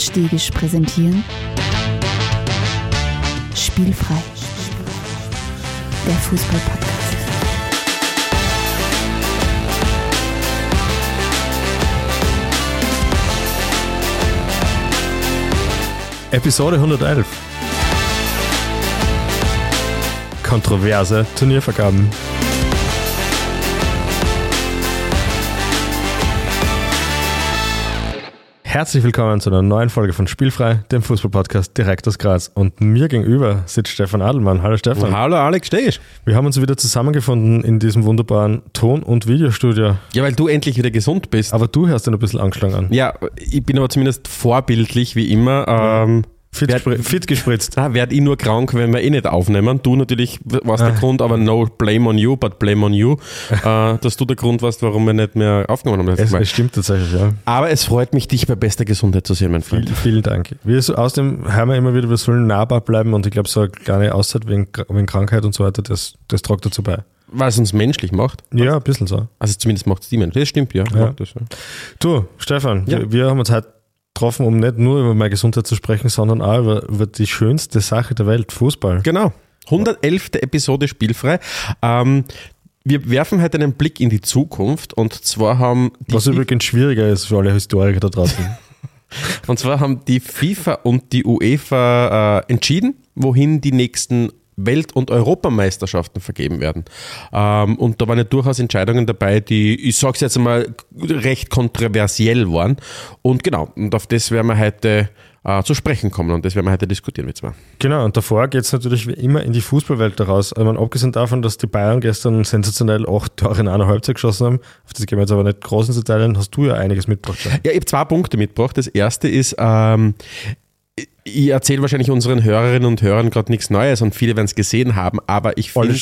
und Stegisch präsentieren Spielfrei, der Fußball-Podcast. Episode 111. Kontroverse Turniervergaben. Herzlich willkommen zu einer neuen Folge von Spielfrei, dem Fußballpodcast direkt aus Graz. Und mir gegenüber sitzt Stefan Adelmann. Hallo Stefan. Hallo Alex, stehst Wir haben uns wieder zusammengefunden in diesem wunderbaren Ton- und Videostudio. Ja, weil du endlich wieder gesund bist. Aber du hörst ihn ein bisschen angeschlagen an. Ja, ich bin aber zumindest vorbildlich wie immer. Ähm, Fit, gespr- fit gespritzt. da werd ich nur krank, wenn wir eh nicht aufnehmen. Du natürlich warst der Ah. Grund, aber no blame on you, but blame on you, äh, dass du der Grund warst, warum wir nicht mehr aufgenommen haben. Es, es stimmt tatsächlich, ja. Aber es freut mich, dich bei bester Gesundheit zu sehen, mein Freund. Vielen, vielen Dank. Wir, so, außerdem hören wir immer wieder, wir sollen nahbar bleiben und ich glaube, so eine kleine Auszeit wegen, wegen Krankheit und so weiter, das, das tragt dazu bei. Weil es uns menschlich macht. Ja, ein bisschen so. Also zumindest macht es die Menschen. Das stimmt, ja. Ja. Das, ja. Du, Stefan, Ja. wir, wir haben uns heute getroffen, um nicht nur über meine Gesundheit zu sprechen, sondern auch über, über die schönste Sache der Welt, Fußball. Genau. 111. Episode spielfrei. Ähm, wir werfen heute einen Blick in die Zukunft und zwar haben die Was übrigens schwieriger ist für alle Historiker da draußen. Und zwar haben die FIFA und die UEFA äh, entschieden, wohin die nächsten Welt- und Europameisterschaften vergeben werden. Ähm, und da waren ja durchaus Entscheidungen dabei, die, ich sage es jetzt einmal, recht kontroversiell waren. Und genau, und auf das werden wir heute äh, zu sprechen kommen und das werden wir heute diskutieren mit zwei. genau, und davor geht es natürlich wie immer in die Fußballwelt daraus. Ich meine, abgesehen davon, dass die Bayern gestern sensationell acht Tore in einer Halbzeit geschossen haben, auf das gehen wir jetzt aber nicht groß ins Detail, hast du ja einiges mitgebracht. schon. Ja, ich habe zwei Punkte mitgebracht. Das erste ist, ähm, ich erzähle wahrscheinlich unseren Hörerinnen und Hörern gerade nichts Neues und viele werden es gesehen haben, aber ich finde,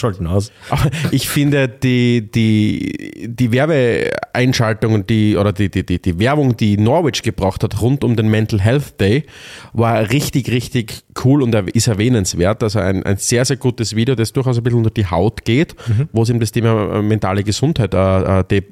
ich finde, die, die, die Werbeeinschaltung die, oder die, die, die, die Werbung, die Norwich gebracht hat rund um den Mental Health Day, war richtig, richtig cool und ist erwähnenswert. Also ein, ein sehr, sehr gutes Video, das durchaus ein bisschen unter die Haut geht, wo sie eben das Thema äh, mentale Gesundheit äh, äh, de,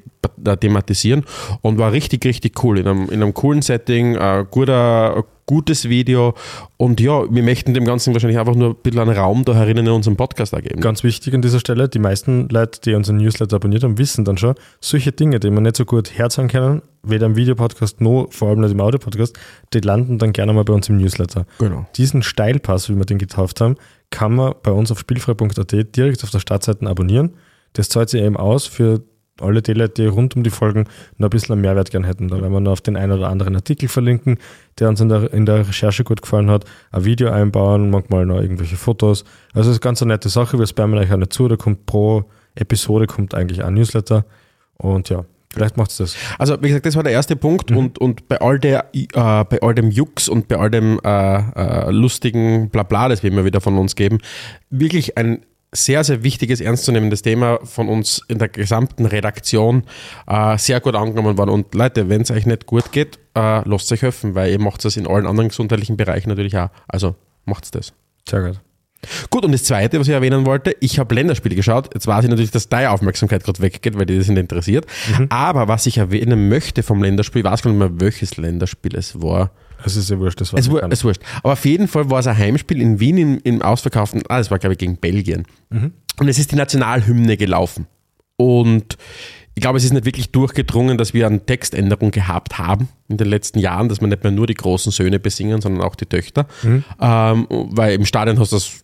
äh, thematisieren und war richtig, richtig cool. In einem, in einem coolen Setting, äh, guter, gutes Video und ja, wir möchten dem Ganzen wahrscheinlich einfach nur ein bisschen einen Raum da herinnen in unserem Podcast ergeben. Ganz wichtig an dieser Stelle, die meisten Leute, die unseren Newsletter abonniert haben, wissen dann schon, solche Dinge, die man nicht so gut herzahlen können, weder im Videopodcast noch vor allem nicht im Audiopodcast, die landen dann gerne mal bei uns im Newsletter. Genau. Diesen Steilpass, wie wir den getauft haben, kann man bei uns auf spielfrei.at direkt auf der Startseite abonnieren. Das zahlt sich eben aus für alle Leute, die rund um die Folgen noch ein bisschen einen Mehrwert gern hätten. Da werden wir noch auf den einen oder anderen Artikel verlinken, der uns in der, in der Recherche gut gefallen hat, ein Video einbauen, manchmal noch irgendwelche Fotos. Also das ist ganz eine nette Sache, wir spammen euch auch nicht zu, da kommt pro Episode kommt eigentlich ein Newsletter und ja, vielleicht macht's das. Also wie gesagt, das war der erste Punkt und, und bei all der äh, bei all dem Jux und bei all dem äh, äh, lustigen Blabla, das wir immer wieder von uns geben, wirklich ein sehr, sehr wichtiges, ernstzunehmendes Thema von uns in der gesamten Redaktion äh, sehr gut angenommen worden. Und Leute, wenn es euch nicht gut geht, äh, lasst euch helfen, weil ihr macht das in allen anderen gesundheitlichen Bereichen natürlich auch. Also macht's das. Sehr gut. Gut, und das Zweite, was ich erwähnen wollte, ich habe Länderspiele geschaut. Jetzt weiß ich natürlich, dass deine Aufmerksamkeit gerade weggeht, weil die das nicht interessiert. Aber was ich erwähnen möchte vom Länderspiel, ich weiß gar nicht mehr, welches Länderspiel es war. Es ist ja wurscht, das war Es war es wurscht. Aber auf jeden Fall war es ein Heimspiel in Wien im, im ausverkauften, ah, das war glaube ich gegen Belgien. Und es ist die Nationalhymne gelaufen. Und ich glaube, es ist nicht wirklich durchgedrungen, dass wir eine Textänderung gehabt haben in den letzten Jahren, dass man nicht mehr nur die großen Söhne besingen, sondern auch die Töchter. Ähm, weil im Stadion hast du das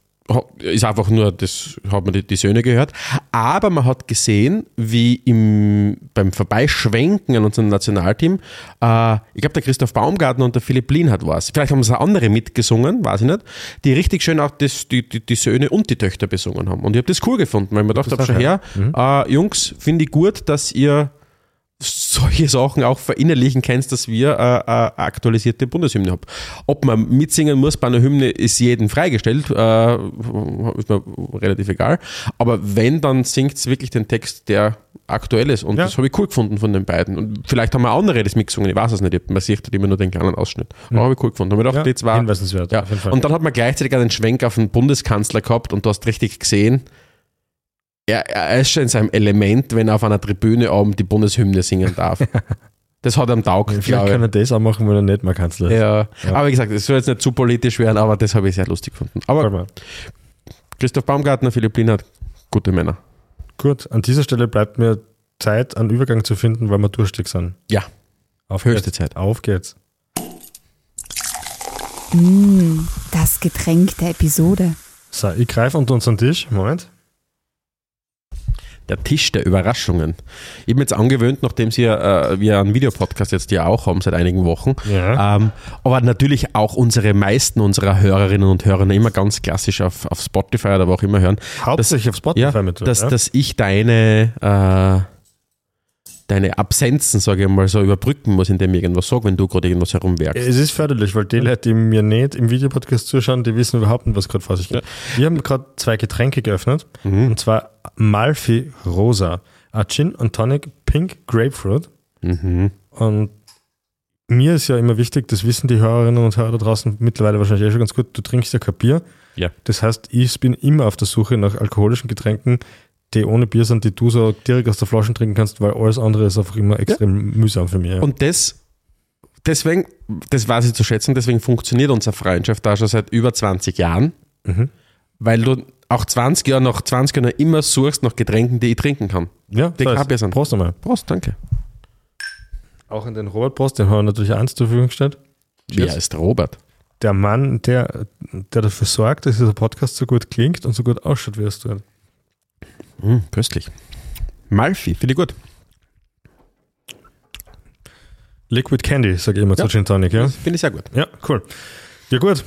ist einfach nur, das hat man die, die Söhne gehört. Aber man hat gesehen, wie im, beim Vorbeischwenken an unserem Nationalteam, äh, ich glaube, der Christoph Baumgartner und der Philipp Lienhardt war es. Vielleicht haben es auch andere mitgesungen, weiß ich nicht, die richtig schön auch das, die, die, die Söhne und die Töchter besungen haben. Und ich habe das cool gefunden, weil habe, ist schon her, auch äh, Jungs, finde ich gut, dass ihr solche Sachen auch verinnerlichen kannst, dass wir äh, äh, aktualisierte Bundeshymne haben. Ob man mitsingen muss bei einer Hymne, ist jedem freigestellt, äh, ist mir relativ egal. Aber wenn, dann singt es wirklich den Text, der aktuell ist. Und Ja. das habe ich cool gefunden von den beiden. Und vielleicht haben auch andere das mitgesungen, ich weiß es nicht. Man sieht halt immer nur den kleinen Ausschnitt. Aber habe ich cool gefunden. Hab ich gedacht, Ja, die zwei, ja. auf jeden Fall. Und dann hat man gleichzeitig einen Schwenk auf den Bundeskanzler gehabt und du hast richtig gesehen, er, er ist schon in seinem Element, wenn er auf einer Tribüne oben die Bundeshymne singen darf. Das hat am Taugt, Vielleicht glaube kann ich. er das auch machen, wenn er nicht mehr Kanzler ist. Ja. aber wie gesagt, es soll jetzt nicht zu politisch werden, aber das habe ich sehr lustig gefunden. Aber mal. Christoph Baumgartner, Philipp Lienhardt, gute Männer. Gut, an dieser Stelle bleibt mir Zeit, einen Übergang zu finden, weil wir durstig sind. Ja, Auf Höchste geht's. Zeit. Auf geht's. Mm, das Getränk der Episode. So, ich greife unter unseren Tisch. Moment. Der Tisch der Überraschungen. Ich bin jetzt angewöhnt, nachdem Sie ja, äh, wir einen Videopodcast jetzt ja auch haben seit einigen Wochen, Ja. ähm, aber natürlich auch unsere meisten unserer Hörerinnen und Hörer immer ganz klassisch auf, auf Spotify oder wo auch immer hören, Hauptsächlich auf Spotify ja, mit. dass, ja? dass ich deine, äh, deine Absenzen, sage ich mal, so überbrücken muss, indem ich irgendwas sage, wenn du gerade irgendwas herumwerkst. Es ist förderlich, weil die Leute, die mir nicht im Videopodcast zuschauen, die wissen überhaupt nicht, was gerade vor sich geht. Wir haben gerade zwei Getränke geöffnet, Mhm. und zwar Malfi Rosa, ein Gin und Tonic Pink Grapefruit. Mhm. Und mir ist ja immer wichtig, das wissen die Hörerinnen und Hörer da draußen mittlerweile wahrscheinlich eh schon ganz gut, du trinkst ja kein Bier. Ja. Das heißt, ich bin immer auf der Suche nach alkoholischen Getränken, die ohne Bier sind, die du so direkt aus der Flasche trinken kannst, weil alles andere ist einfach immer extrem mühsam für mich. Ja. Und das, deswegen, das weiß ich zu schätzen, deswegen funktioniert unsere Freundschaft da schon seit über 20 Jahren, Mhm. weil du auch 20 Jahre nach 20 Jahren immer suchst nach Getränken, die ich trinken kann. ja, die das Bier sind. Prost einmal. Prost, danke. Auch in den Robert Prost, den haben wir natürlich eins zur Verfügung gestellt. Wer ist Robert? Der Mann, der, der dafür sorgt, dass dieser Podcast so gut klingt und so gut ausschaut, wie es tut. Hm, köstlich. Malfi, finde ich gut. Liquid Candy, sage ich immer Ja. zu Gin Tonic, ja? Finde ich sehr gut. Ja, cool. Ja, gut.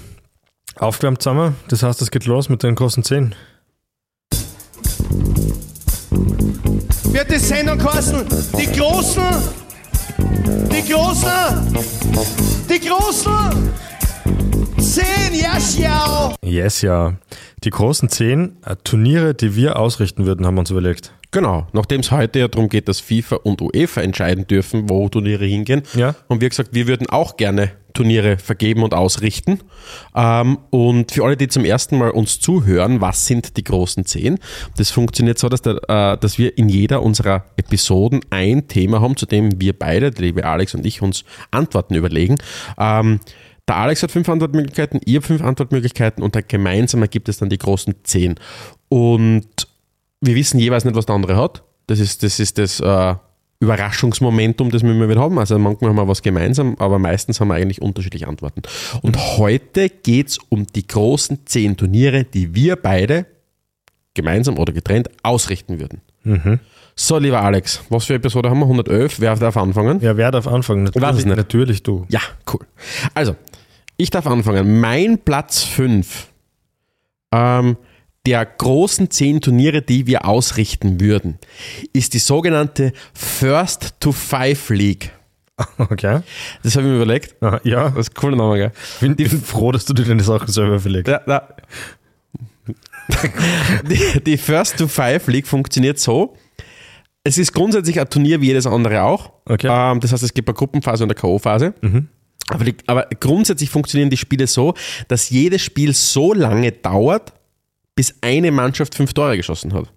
Aufgewärmt zusammen, das heißt, es geht los mit den großen Zehen. wird die Sendung kosten. Die Großen, die Großen, die Großen. Zehn, ja, schau. Yes, ja. Die großen zehn äh, Turniere, die wir ausrichten würden, haben wir uns überlegt. Genau, nachdem es heute ja darum geht, dass FIFA und UEFA entscheiden dürfen, wo Turniere hingehen, Ja. haben wir gesagt, wir würden auch gerne Turniere vergeben und ausrichten. Ähm, und für alle, die zum ersten Mal uns zuhören, was sind die großen zehn? Das funktioniert so, dass, der, äh, dass wir in jeder unserer Episoden ein Thema haben, zu dem wir beide, der liebe Alex und ich, uns Antworten überlegen. Der Alex hat fünf Antwortmöglichkeiten, ihr habt fünf Antwortmöglichkeiten und dann gemeinsam ergibt es dann die großen zehn. Und wir wissen jeweils nicht, was der andere hat. Das ist das, ist das äh, Überraschungsmomentum, das wir immer wieder haben. Also manchmal haben wir was gemeinsam, aber meistens haben wir eigentlich unterschiedliche Antworten. Und heute geht es um die großen zehn Turniere, die wir beide gemeinsam oder getrennt ausrichten würden. Mhm. So, lieber Alex, was für Episode haben wir? 111? Wer darf anfangen? Ja, wer darf anfangen? Natürlich, weiß es nicht. natürlich du. Ja, cool. Also, ich darf anfangen. Mein Platz 5 ähm, der großen zehn Turniere, die wir ausrichten würden, ist die sogenannte First to Five League. Okay. Das habe ich mir überlegt. Aha, ja, Das ist ein cooler Name, gell? ich bin froh, dass du dir deine Sachen selber verlegst. Ja, ja. Die, die First to Five League funktioniert so. Es ist grundsätzlich ein Turnier wie jedes andere auch. Okay. Ähm, das heißt, es gibt eine Gruppenphase und eine K.O.-Phase. Aber, die, aber grundsätzlich funktionieren die Spiele so, dass jedes Spiel so lange dauert, bis eine Mannschaft fünf Tore geschossen hat.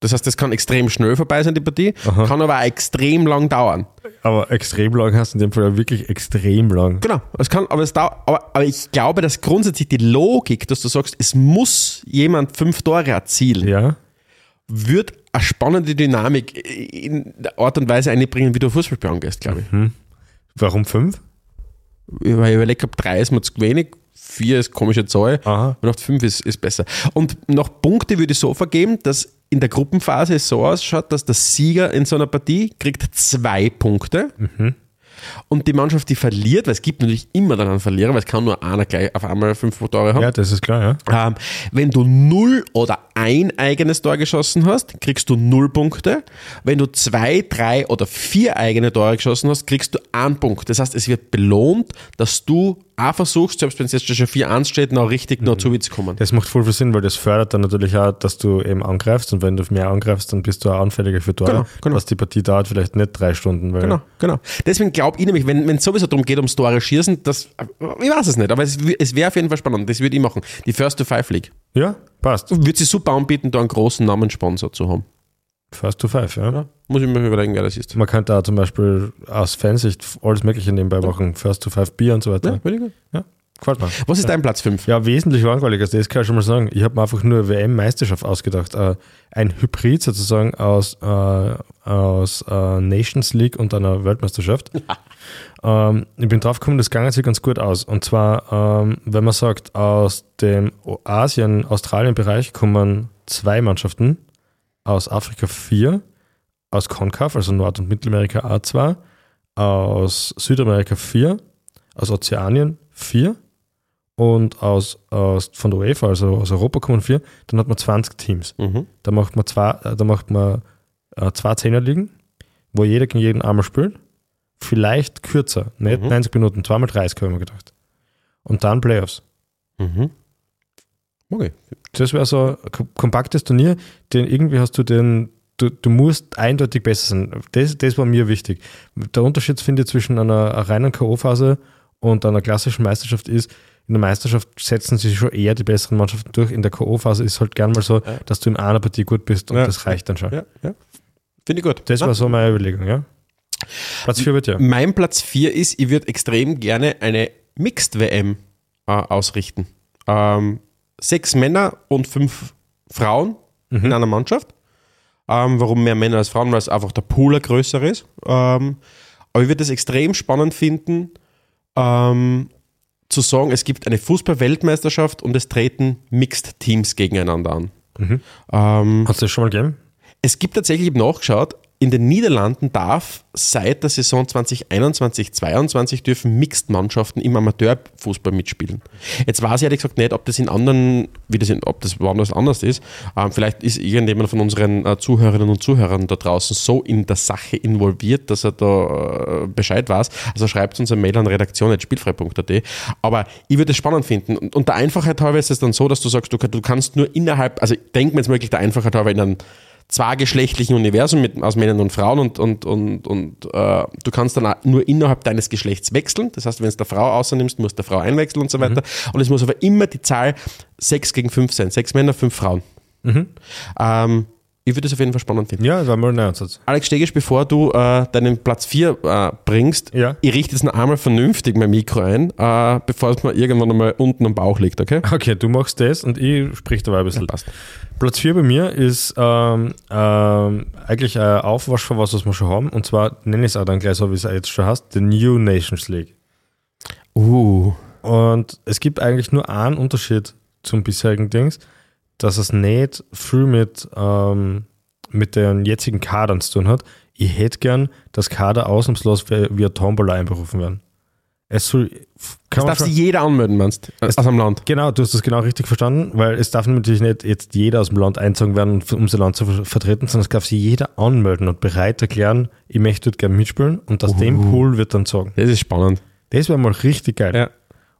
Das heißt, das kann extrem schnell vorbei sein, die Partie, Aha. kann aber auch extrem lang dauern. Aber extrem lang hast du in dem Fall ja wirklich extrem lang. Genau, es kann, aber, es dauert, aber, aber ich glaube, dass grundsätzlich die Logik, dass du sagst, es muss jemand fünf Tore erzielen, Ja. wird eine spannende Dynamik in der Art und Weise einbringen, wie du Fußballspiel angehst, glaube ich. Warum fünf? Weil ich überlege, ob drei ist mir zu wenig, vier ist komische Zahl Aha. und fünf ist, ist besser. Und nach Punkte würde ich so vergeben, dass in der Gruppenphase es so ausschaut, dass der Sieger in so einer Partie kriegt zwei Punkte und die Mannschaft, die verliert, weil es gibt natürlich immer dann einen Verlierer, weil es kann nur einer gleich auf einmal fünf Tore haben. Ja, das ist klar, ja. Ähm, wenn du null oder ein eigenes Tor geschossen hast, kriegst du null Punkte. Wenn du zwei, drei oder vier eigene Tore geschossen hast, kriegst du einen Punkt. Das heißt, es wird belohnt, dass du auch versuchst, selbst wenn es jetzt schon 4-1 steht, noch richtig noch zu zu kommen. Das macht voll viel Sinn, weil das fördert dann natürlich auch, dass du eben angreifst und wenn du mehr angreifst, dann bist du auch anfälliger für Tore. Genau, genau. Was die Partie dauert vielleicht nicht drei Stunden. Weil Genau, genau. Deswegen glaube ich nämlich, wenn es sowieso darum geht, ums Tore schießen, das, ich weiß es nicht, aber es, es wäre auf jeden Fall spannend. Das würde ich machen. Die First to Five League. Ja, passt. Würde sich super anbieten, da einen großen Namenssponsor zu haben. First to five, ja. Ja. Muss ich mir überlegen, wer das ist. Man könnte auch zum Beispiel aus Fansicht alles Mögliche nebenbei machen. First to Five Bier und so weiter. Ja, ich gut. Ja, gefällt mir. Was ist dein Platz 5? Ja, wesentlich langweiliger, das kann ich schon mal sagen. Ich habe mir einfach nur WM-Meisterschaft ausgedacht. Äh, ein Hybrid sozusagen aus, äh, aus äh, Nations League und einer Weltmeisterschaft. ähm, ich bin drauf gekommen, das ging sich ganz gut aus. Und zwar, ähm, wenn man sagt, aus dem Asien-Australien-Bereich kommen zwei Mannschaften, aus Afrika vier, aus CONCAF, also Nord- und Mittelamerika A2, aus Südamerika vier, aus Ozeanien vier und aus, aus von der UEFA, also aus Europa kommen vier, dann hat man 20 Teams. Mhm. Da macht man zwei, äh, da macht man äh, zwei Zehnerligen, wo jeder gegen jeden einmal spielt. Vielleicht kürzer, nicht Mhm. 90 Minuten, zweimal 30, habe ich mir gedacht. Und dann Playoffs. Mhm. Okay. Das wäre so ein kom- kompaktes Turnier, den irgendwie hast du den, du, du musst eindeutig besser sein. Das, das war mir wichtig. Der Unterschied, finde ich, zwischen einer reinen K.O.-Phase und einer klassischen Meisterschaft ist, in der Meisterschaft setzen sich schon eher die besseren Mannschaften durch. In der K.O.-Phase ist halt gern mal so, dass du in einer Partie gut bist und Ja. das reicht dann schon. Ja, ja. Finde ich gut. Das war so meine Überlegung, ja. Platz 4 wird ja. Mein Platz 4 ist, ich würde extrem gerne eine Mixed-WM äh, ausrichten. Ähm, sechs Männer und fünf Frauen in einer Mannschaft. Ähm, warum mehr Männer als Frauen? Weil es einfach der Pool ein größer ist. Ähm, aber ich würde es extrem spannend finden, ähm, zu sagen, es gibt eine Fußball-Weltmeisterschaft und es treten Mixed-Teams gegeneinander an. Ähm, Hast du das schon mal gegeben? Es gibt tatsächlich, ich habe nachgeschaut, in den Niederlanden darf seit der Saison 2021-22 dürfen Mixed-Mannschaften im Amateurfußball mitspielen. Jetzt weiß ich ehrlich gesagt nicht, ob das in anderen, wie das in, ob das woanders anders ist. Ähm, vielleicht ist irgendjemand von unseren äh, Zuhörerinnen und Zuhörern da draußen so in der Sache involviert, dass er da äh, Bescheid weiß. Also schreibt uns eine Mail an redaktion.spielfrei.at. Aber ich würde es spannend finden. Und, und der Einfachheit halber ist es dann so, dass du sagst, du, du kannst nur innerhalb, also denken wir jetzt wirklich der Einfachheit halber in einem zweigeschlechtlichen Universum mit, aus Männern und Frauen und, und, und, und äh, du kannst dann nur innerhalb deines Geschlechts wechseln. Das heißt, wenn du der Frau außernimmst, musst du der Frau einwechseln und so weiter. Und es muss aber immer die Zahl 6 gegen 5 sein. Sechs Männer, fünf Frauen. Ähm, ich würde es auf jeden Fall spannend finden. Ja, das war mal ein Einsatz. Alex Stegisch, bevor du äh, deinen Platz 4 äh, bringst, Ja. ich richte jetzt noch einmal vernünftig mein Mikro ein, äh, bevor es mir irgendwann einmal unten am Bauch liegt, okay? Okay, du machst das und ich sprich dabei ein bisschen. Passt. Platz 4 bei mir ist ähm, ähm, eigentlich ein Aufwasch von was, was wir schon haben. Und zwar nenne ich es auch dann gleich so, wie es jetzt schon heißt, The New Nations League. Uh. Und es gibt eigentlich nur einen Unterschied zum bisherigen Dings, dass es nicht viel mit, ähm, mit den jetzigen Kadern zu tun hat. Ich hätte gern, dass Kader ausnahmslos via Tombola einberufen werden. Es soll. Das Kann darf sich jeder anmelden, meinst du? Aus dem Land. Genau, du hast das genau richtig verstanden, weil es darf natürlich nicht jetzt jeder aus dem Land einzogen werden, um sein Land zu ver- vertreten, sondern es darf sich jeder anmelden und bereit erklären, ich möchte dort gerne mitspielen und aus dem Pool wird dann zogen. Das ist spannend. Das wäre mal richtig geil. Ja.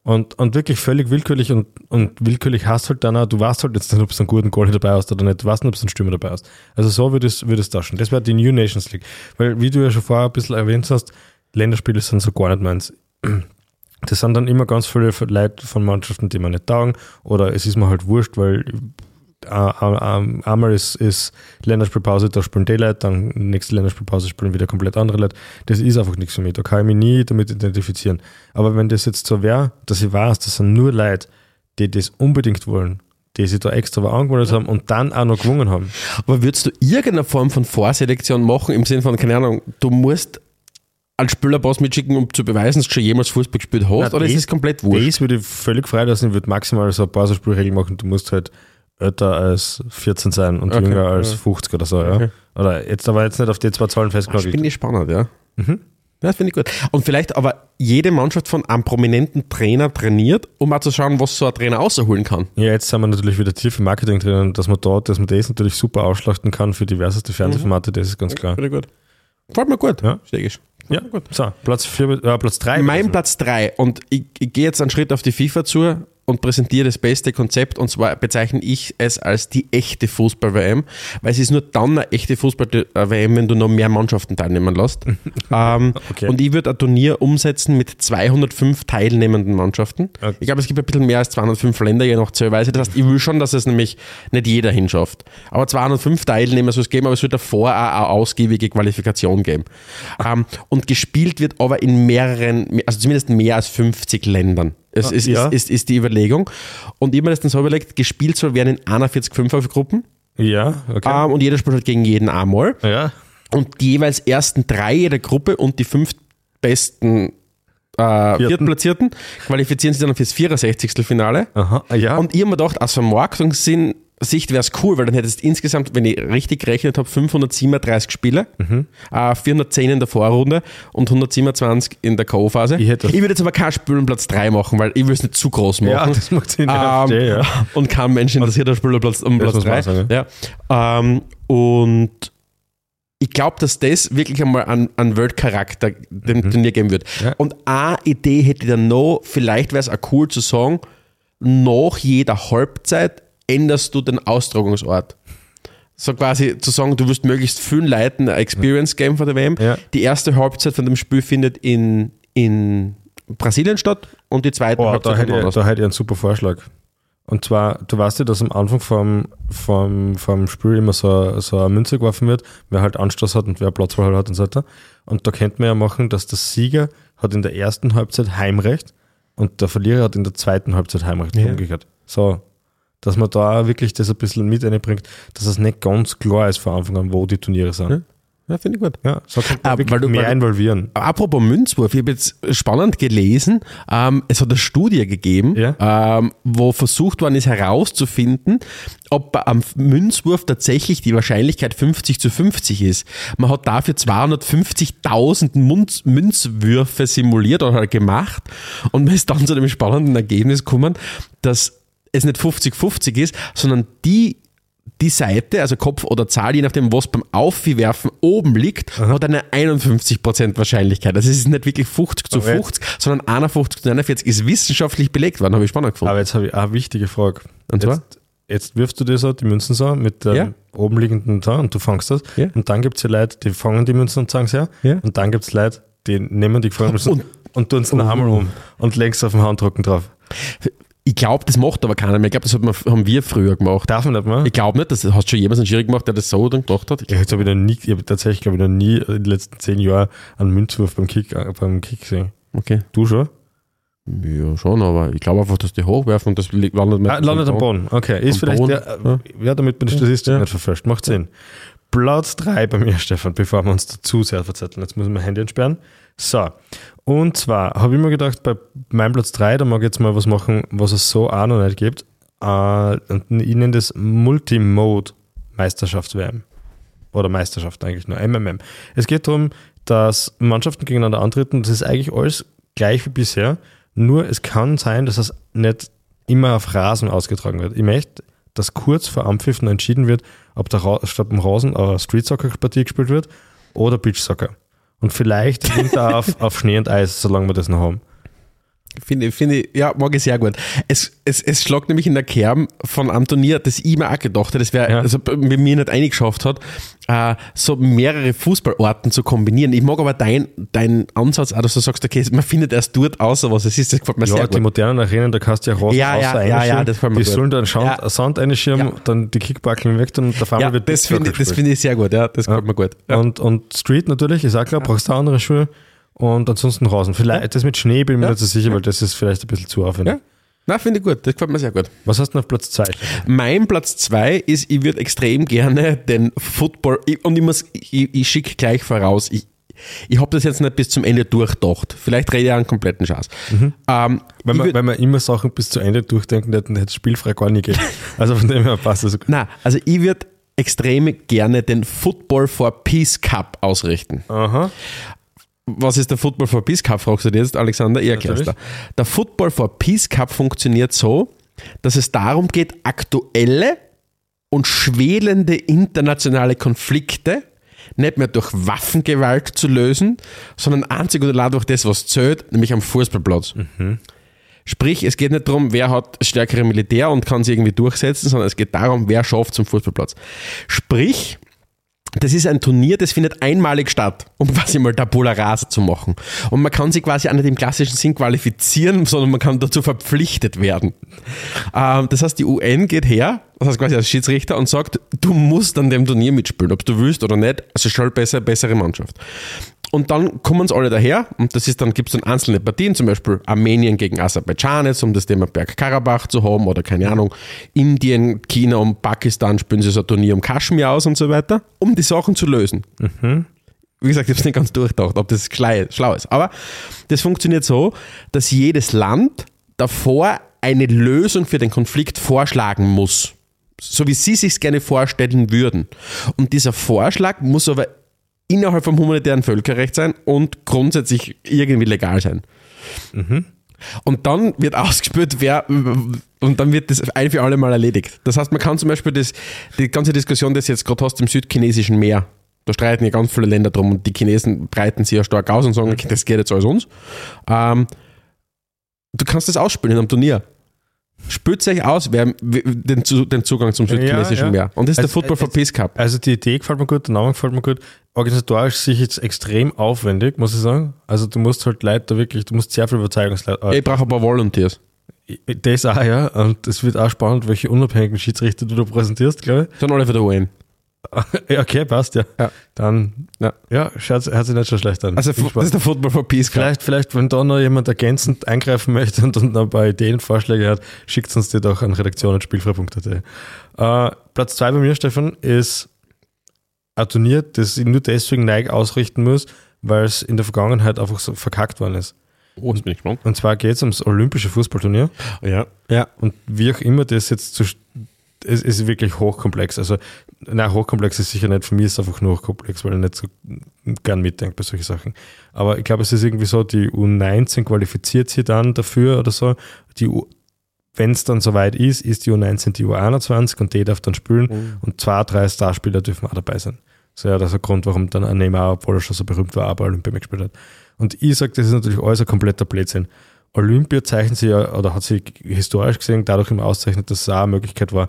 Und, und wirklich völlig willkürlich und, und willkürlich hast halt dann auch, du weißt halt jetzt nicht, ob du einen guten Goalie dabei hast oder nicht, du weißt nicht, ob du einen Stürmer dabei hast. Also so würde es, würde es tauschen. Das wäre die New Nations League. Weil, wie du ja schon vorher ein bisschen erwähnt hast, Länderspiele sind so gar nicht meins. Das sind dann immer ganz viele Leute von Mannschaften, die mir nicht taugen oder es ist mir halt wurscht, weil einmal ist, ist Länderspielpause, da spielen die Leute, dann nächste Länderspielpause spielen wieder komplett andere Leute. Das ist einfach nichts für mich. Da kann ich mich nie damit identifizieren. Aber wenn das jetzt so wäre, dass ich weiß, das sind nur Leute, die das unbedingt wollen, die sich da extra angemeldet haben und dann auch noch gewonnen haben. Aber würdest du irgendeine Form von Vorselektion machen, im Sinne von, keine Ahnung, du musst einen Spielerpass mitschicken, um zu beweisen, dass du schon jemals Fußball gespielt hast, Nein, oder ist das- es komplett wurscht? Das würde ich völlig frei lassen. Ich würde maximal so ein paar so Spielregeln machen. Du musst halt älter als 14 sein und Okay, jünger als ja. 50 oder so. Okay. Ja. Oder jetzt aber jetzt nicht auf die zwei Zahlen festgelegt. finde ich spannend, ja. Mhm. Ja, Das finde ich gut. Und vielleicht aber jede Mannschaft von einem prominenten Trainer trainiert, um auch zu schauen, was so ein Trainer außerholen kann. Ja, jetzt sind wir natürlich wieder tief im Marketing drinnen, dass man dort, dass man das natürlich super ausschlachten kann für diverseste Fernsehformate, das ist ganz klar. Finde ich gut. Gefällt mir gut. Ja. Stegisch. Ja, gut. so, Platz 4, äh, Platz 3. Mein Platz 3 und ich, ich gehe jetzt einen Schritt auf die FIFA zu. Und präsentiere das beste Konzept und zwar bezeichne ich es als die echte Fußball-WM, weil es ist nur dann eine echte Fußball-WM, wenn du noch mehr Mannschaften teilnehmen lässt. ähm, Okay. Und ich würde ein Turnier umsetzen mit 205 teilnehmenden Mannschaften. Okay. Ich glaube, es gibt ein bisschen mehr als 205 Länder, je nach Zählweise. Das heißt, ich will schon, dass es nämlich nicht jeder hinschafft. Aber 205 Teilnehmer soll es geben, aber es wird davor auch eine ausgiebige Qualifikation geben. Ähm, und gespielt wird aber in mehreren, also zumindest mehr als 50 Ländern. Es Ah, ist, ja. ist, ist, ist die Überlegung. Und ich habe mir das dann so überlegt, gespielt soll werden in 41 Fünfergruppen Ja, okay. ähm, und jeder spielt halt gegen jeden einmal. ja. Und die jeweils ersten drei jeder Gruppe und die fünf besten äh, Viertplatzierten qualifizieren sich dann fürs 64. Finale. Aha, ja. Und ich habe mir gedacht, aus Vermarktungssinn Sicht wäre es cool, weil dann hättest du insgesamt, wenn ich richtig gerechnet habe, 537 Spiele, Mhm. äh, 410 in der Vorrunde und 127 in der K.O.-Phase. Ich hätte- würde jetzt aber kein Spielplatz 3 machen, weil ich will es nicht zu groß machen. ja, das macht Sinn. Ähm, verstehe, ja. Und kein Mensch interessiert der Spielplatz um Das Platz muss man 3. sagen, ja. ähm, und ich glaube, dass das wirklich einmal an, an Weltcharakter dem Turnier geben wird. Mhm. Ja. Und eine Idee hätte ich dann noch, vielleicht wäre es auch cool zu sagen, nach jeder Halbzeit änderst du den Austragungsort. So quasi zu sagen, du wirst möglichst vielen Leuten eine Experience geben von der WM. Ja. Die erste Halbzeit von dem Spiel findet in, in Brasilien statt und die zweite Oh, Halbzeit da hätte, ich, da hätte ich einen super Vorschlag. Und zwar, du weißt ja, dass am Anfang vom, vom, vom Spiel immer so, so eine Münze geworfen wird, wer halt Anstoß hat und wer Platzwahl hat und so weiter. Und da könnte man ja machen, dass der Sieger hat in der ersten Halbzeit Heimrecht und der Verlierer hat in der zweiten Halbzeit Heimrecht. Ja. Umgekehrt. So. Dass man da wirklich das ein bisschen mit einbringt, dass es nicht ganz klar ist von Anfang an, wo die Turniere sind. Ja. Ja, finde ich gut. Ja, so kann man Ah, weil du- mehr weil involvieren. Apropos Münzwurf, ich habe jetzt spannend gelesen, ähm, es hat eine Studie gegeben, Ja. ähm, wo versucht worden ist herauszufinden, ob am Münzwurf tatsächlich die Wahrscheinlichkeit 50 zu 50 ist. Man hat dafür 250.000 Munz Münzwürfe simuliert oder gemacht und man ist dann zu dem spannenden Ergebnis gekommen, dass es nicht 50-50 ist, sondern die die Seite, also Kopf oder Zahl, je nachdem, was beim Aufwerfen oben liegt, hat eine 51% Wahrscheinlichkeit. Also es ist nicht wirklich 50 zu jetzt- 50, sondern 51 zu 49 ist wissenschaftlich belegt worden, habe ich spannend gefunden. Aber jetzt habe ich eine wichtige Frage. Und zwar? Jetzt, jetzt wirfst du dir so die Münzen so mit dem Ja. oben liegenden da und du fangst das. Ja. Und dann gibt es ja Leute, die fangen die Münzen und sagen es her. Ja. Und dann gibt es Leute, die nehmen die gefangenen Münzen Und- und, tun es noch einmal um und es auf den Handrücken drauf. Ich glaube, das macht aber keiner mehr. Ich glaube, das hat man, haben wir früher gemacht. Darf man nicht mehr? Ich glaube nicht, das hast schon jemals einen Schiri gemacht, der das so dann gemacht hat. Ja, jetzt habe ich noch nie, ich habe tatsächlich, glaube ich, noch nie in den letzten zehn Jahren einen Münzwurf beim Kick, äh, beim Kick gesehen. Okay. Du schon? Ja, schon, aber ich glaube einfach, dass die hochwerfen und das landet, Ah, landet am Boden. Okay, ist vielleicht Boden, der, äh, ja, damit man die Statistik Ja. nicht verfälscht. Macht Sinn. Platz 3 bei mir, Stefan, bevor wir uns dazu sehr verzetteln. Jetzt müssen wir Handy entsperren. So. Und zwar habe ich mir gedacht, bei meinem Platz 3, da mag ich jetzt mal was machen, was es so auch noch nicht gibt. Äh, ich nenne das Multimode-Meisterschafts-WM. Oder Meisterschaft eigentlich nur, MMM. Es geht darum, dass Mannschaften gegeneinander antreten. Das ist eigentlich alles gleich wie bisher. Nur es kann sein, dass es nicht immer auf Rasen ausgetragen wird. Ich möchte, dass kurz vor Ampfiff entschieden wird, ob da Ra- statt dem Rasen eine Street Soccer Partie gespielt wird oder Beach Soccer. Und vielleicht Winter auf, auf Schnee und Eis, solange wir das noch haben. Finde, finde, ja, mag ich sehr gut. Es, es, es schlagt nämlich in der Kern von Turnier, das ich mir auch gedacht hätte, das wäre, Ja. also mit mir nicht eingeschafft hat, äh, so mehrere Fußballorten zu kombinieren. Ich mag aber dein, dein Ansatz auch, dass du sagst, okay, man findet erst dort außer was es ist, das gefällt mir Ja, sehr die gut. modernen Arenen, da kannst du ja Rasen Ja, ja, ja, ja, das gefällt mir Die gut. sollen dann Sand, Ja. Sand einschirmen, Ja. dann die Kickbackeln weg und auf einmal Ja, wird das finde das finde ich sehr gut, ja, das gefällt mir gut. Und, und Street natürlich, ist auch klar, brauchst du andere Schuhe. Und ansonsten Rasen. Vielleicht, das mit Schnee bin ich mir Ja. nicht so sicher, weil das ist vielleicht ein bisschen zu aufwendig. Ja. Na, finde ich gut, das gefällt mir sehr gut. Was hast du denn auf Platz 2? Mein Platz zwei ist, ich würde extrem gerne den Football, ich- und ich muss, ich, ich schicke gleich voraus, ich, ich habe das jetzt nicht bis zum Ende durchdacht. Vielleicht rede ich einen kompletten Schatz. Ähm, Wenn man, wenn man immer Sachen bis zu Ende durchdenken, dann hätte es spielfrei gar nicht gehen. Also von dem her passt das. na, also ich würde extrem gerne den Football for Peace Cup ausrichten. Aha. Was ist der Football for Peace Cup, fragst du dir jetzt, Alexander? Ich erklär's dir. Natürlich. Der Football for Peace Cup funktioniert so, dass es darum geht, aktuelle und schwelende internationale Konflikte nicht mehr durch Waffengewalt zu lösen, sondern einzig und allein durch das, was zählt, nämlich am Fußballplatz. Sprich, es geht nicht darum, wer hat das stärkere Militär und kann sich irgendwie durchsetzen, sondern es geht darum, wer schafft zum Fußballplatz. Sprich, das ist ein Turnier, das findet einmalig statt, um quasi mal Tabula Rasa zu machen. Und man kann sich quasi auch nicht im klassischen Sinn qualifizieren, sondern man kann dazu verpflichtet werden. Ähm, das heißt, die UN geht her, das heißt quasi als Schiedsrichter, und sagt, du musst an dem Turnier mitspielen, ob du willst oder nicht. Also schon besser, bessere Mannschaft. Und dann kommen uns alle daher und das ist dann, gibt es dann einzelne Partien, zum Beispiel Armenien gegen Aserbaidschan jetzt, um das Thema Bergkarabach zu haben oder keine Ahnung, Indien, China und Pakistan spielen sie so ein Turnier um Kaschmir aus und so weiter, um die Sachen zu lösen. Wie gesagt, ich habe es nicht ganz durchdacht, ob das schlau ist. Aber das funktioniert so, dass jedes Land davor eine Lösung für den Konflikt vorschlagen muss. So wie sie sich gerne vorstellen würden. Und dieser Vorschlag muss aber innerhalb vom humanitären Völkerrecht sein und grundsätzlich irgendwie legal sein. Und dann wird ausgespielt, wer, und dann wird das ein für alle Mal erledigt. Das heißt, man kann zum Beispiel das, die ganze Diskussion, die du jetzt gerade hast im südchinesischen Meer, da streiten ja ganz viele Länder drum und die Chinesen breiten sich ja stark aus und sagen, okay, das geht jetzt alles uns. Ähm, du kannst das ausspielen in einem Turnier. Spült euch aus, wer den, den Zugang zum südchinesischen ja. Meer. Und das ist der Also, Football for es- Peace Cup. Also die Idee gefällt mir gut, der Name gefällt mir gut. Organisatorisch sich jetzt extrem aufwendig, muss ich sagen. Also du musst halt Leute wirklich, du musst sehr viel Überzeugungsleute. Ich brauche ein paar Volunteers. Das auch, ja. Und es wird auch spannend, welche unabhängigen Schiedsrichter du da präsentierst, glaube Sind alle für der UN. okay, passt, ja. Ja. Dann, Ja. ja, schaut, hört sich nicht schon schlecht an. Also das ist der Football for Peace. Vielleicht, vielleicht, wenn da noch jemand ergänzend eingreifen möchte und, und noch ein paar Ideen, Vorschläge hat, schickt uns die doch an redaktion.spielfrei.at. Äh, Platz zwei bei mir, Stefan, ist ein Turnier, das ich nur deswegen neu ausrichten muss, weil es in der Vergangenheit einfach so verkackt worden ist. Oh, jetzt bin ich gespannt. Und zwar geht es ums Olympische Fußballturnier. Ja. Ja. Und wie auch immer das jetzt zu. Es ist wirklich hochkomplex. Also, nein, hochkomplex ist sicher nicht. Für mich ist es einfach nur hochkomplex, weil ich nicht so gern mitdenke bei solchen Sachen. Aber ich glaube, es ist irgendwie so, die U19 qualifiziert sich dann dafür oder so. Die wenn es dann soweit ist, ist die U19 die U21 und die darf dann spielen und zwei, drei Starspieler dürfen auch dabei sein. So ja, das ist der Grund, warum dann ein Neymar, obwohl er schon so berühmt war, aber Olympia mitgespielt hat. Und ich sage, das ist natürlich alles ein kompletter Blödsinn. Olympia zeichnet sich ja, oder hat sich historisch gesehen dadurch immer auszeichnet, dass es auch eine Möglichkeit war,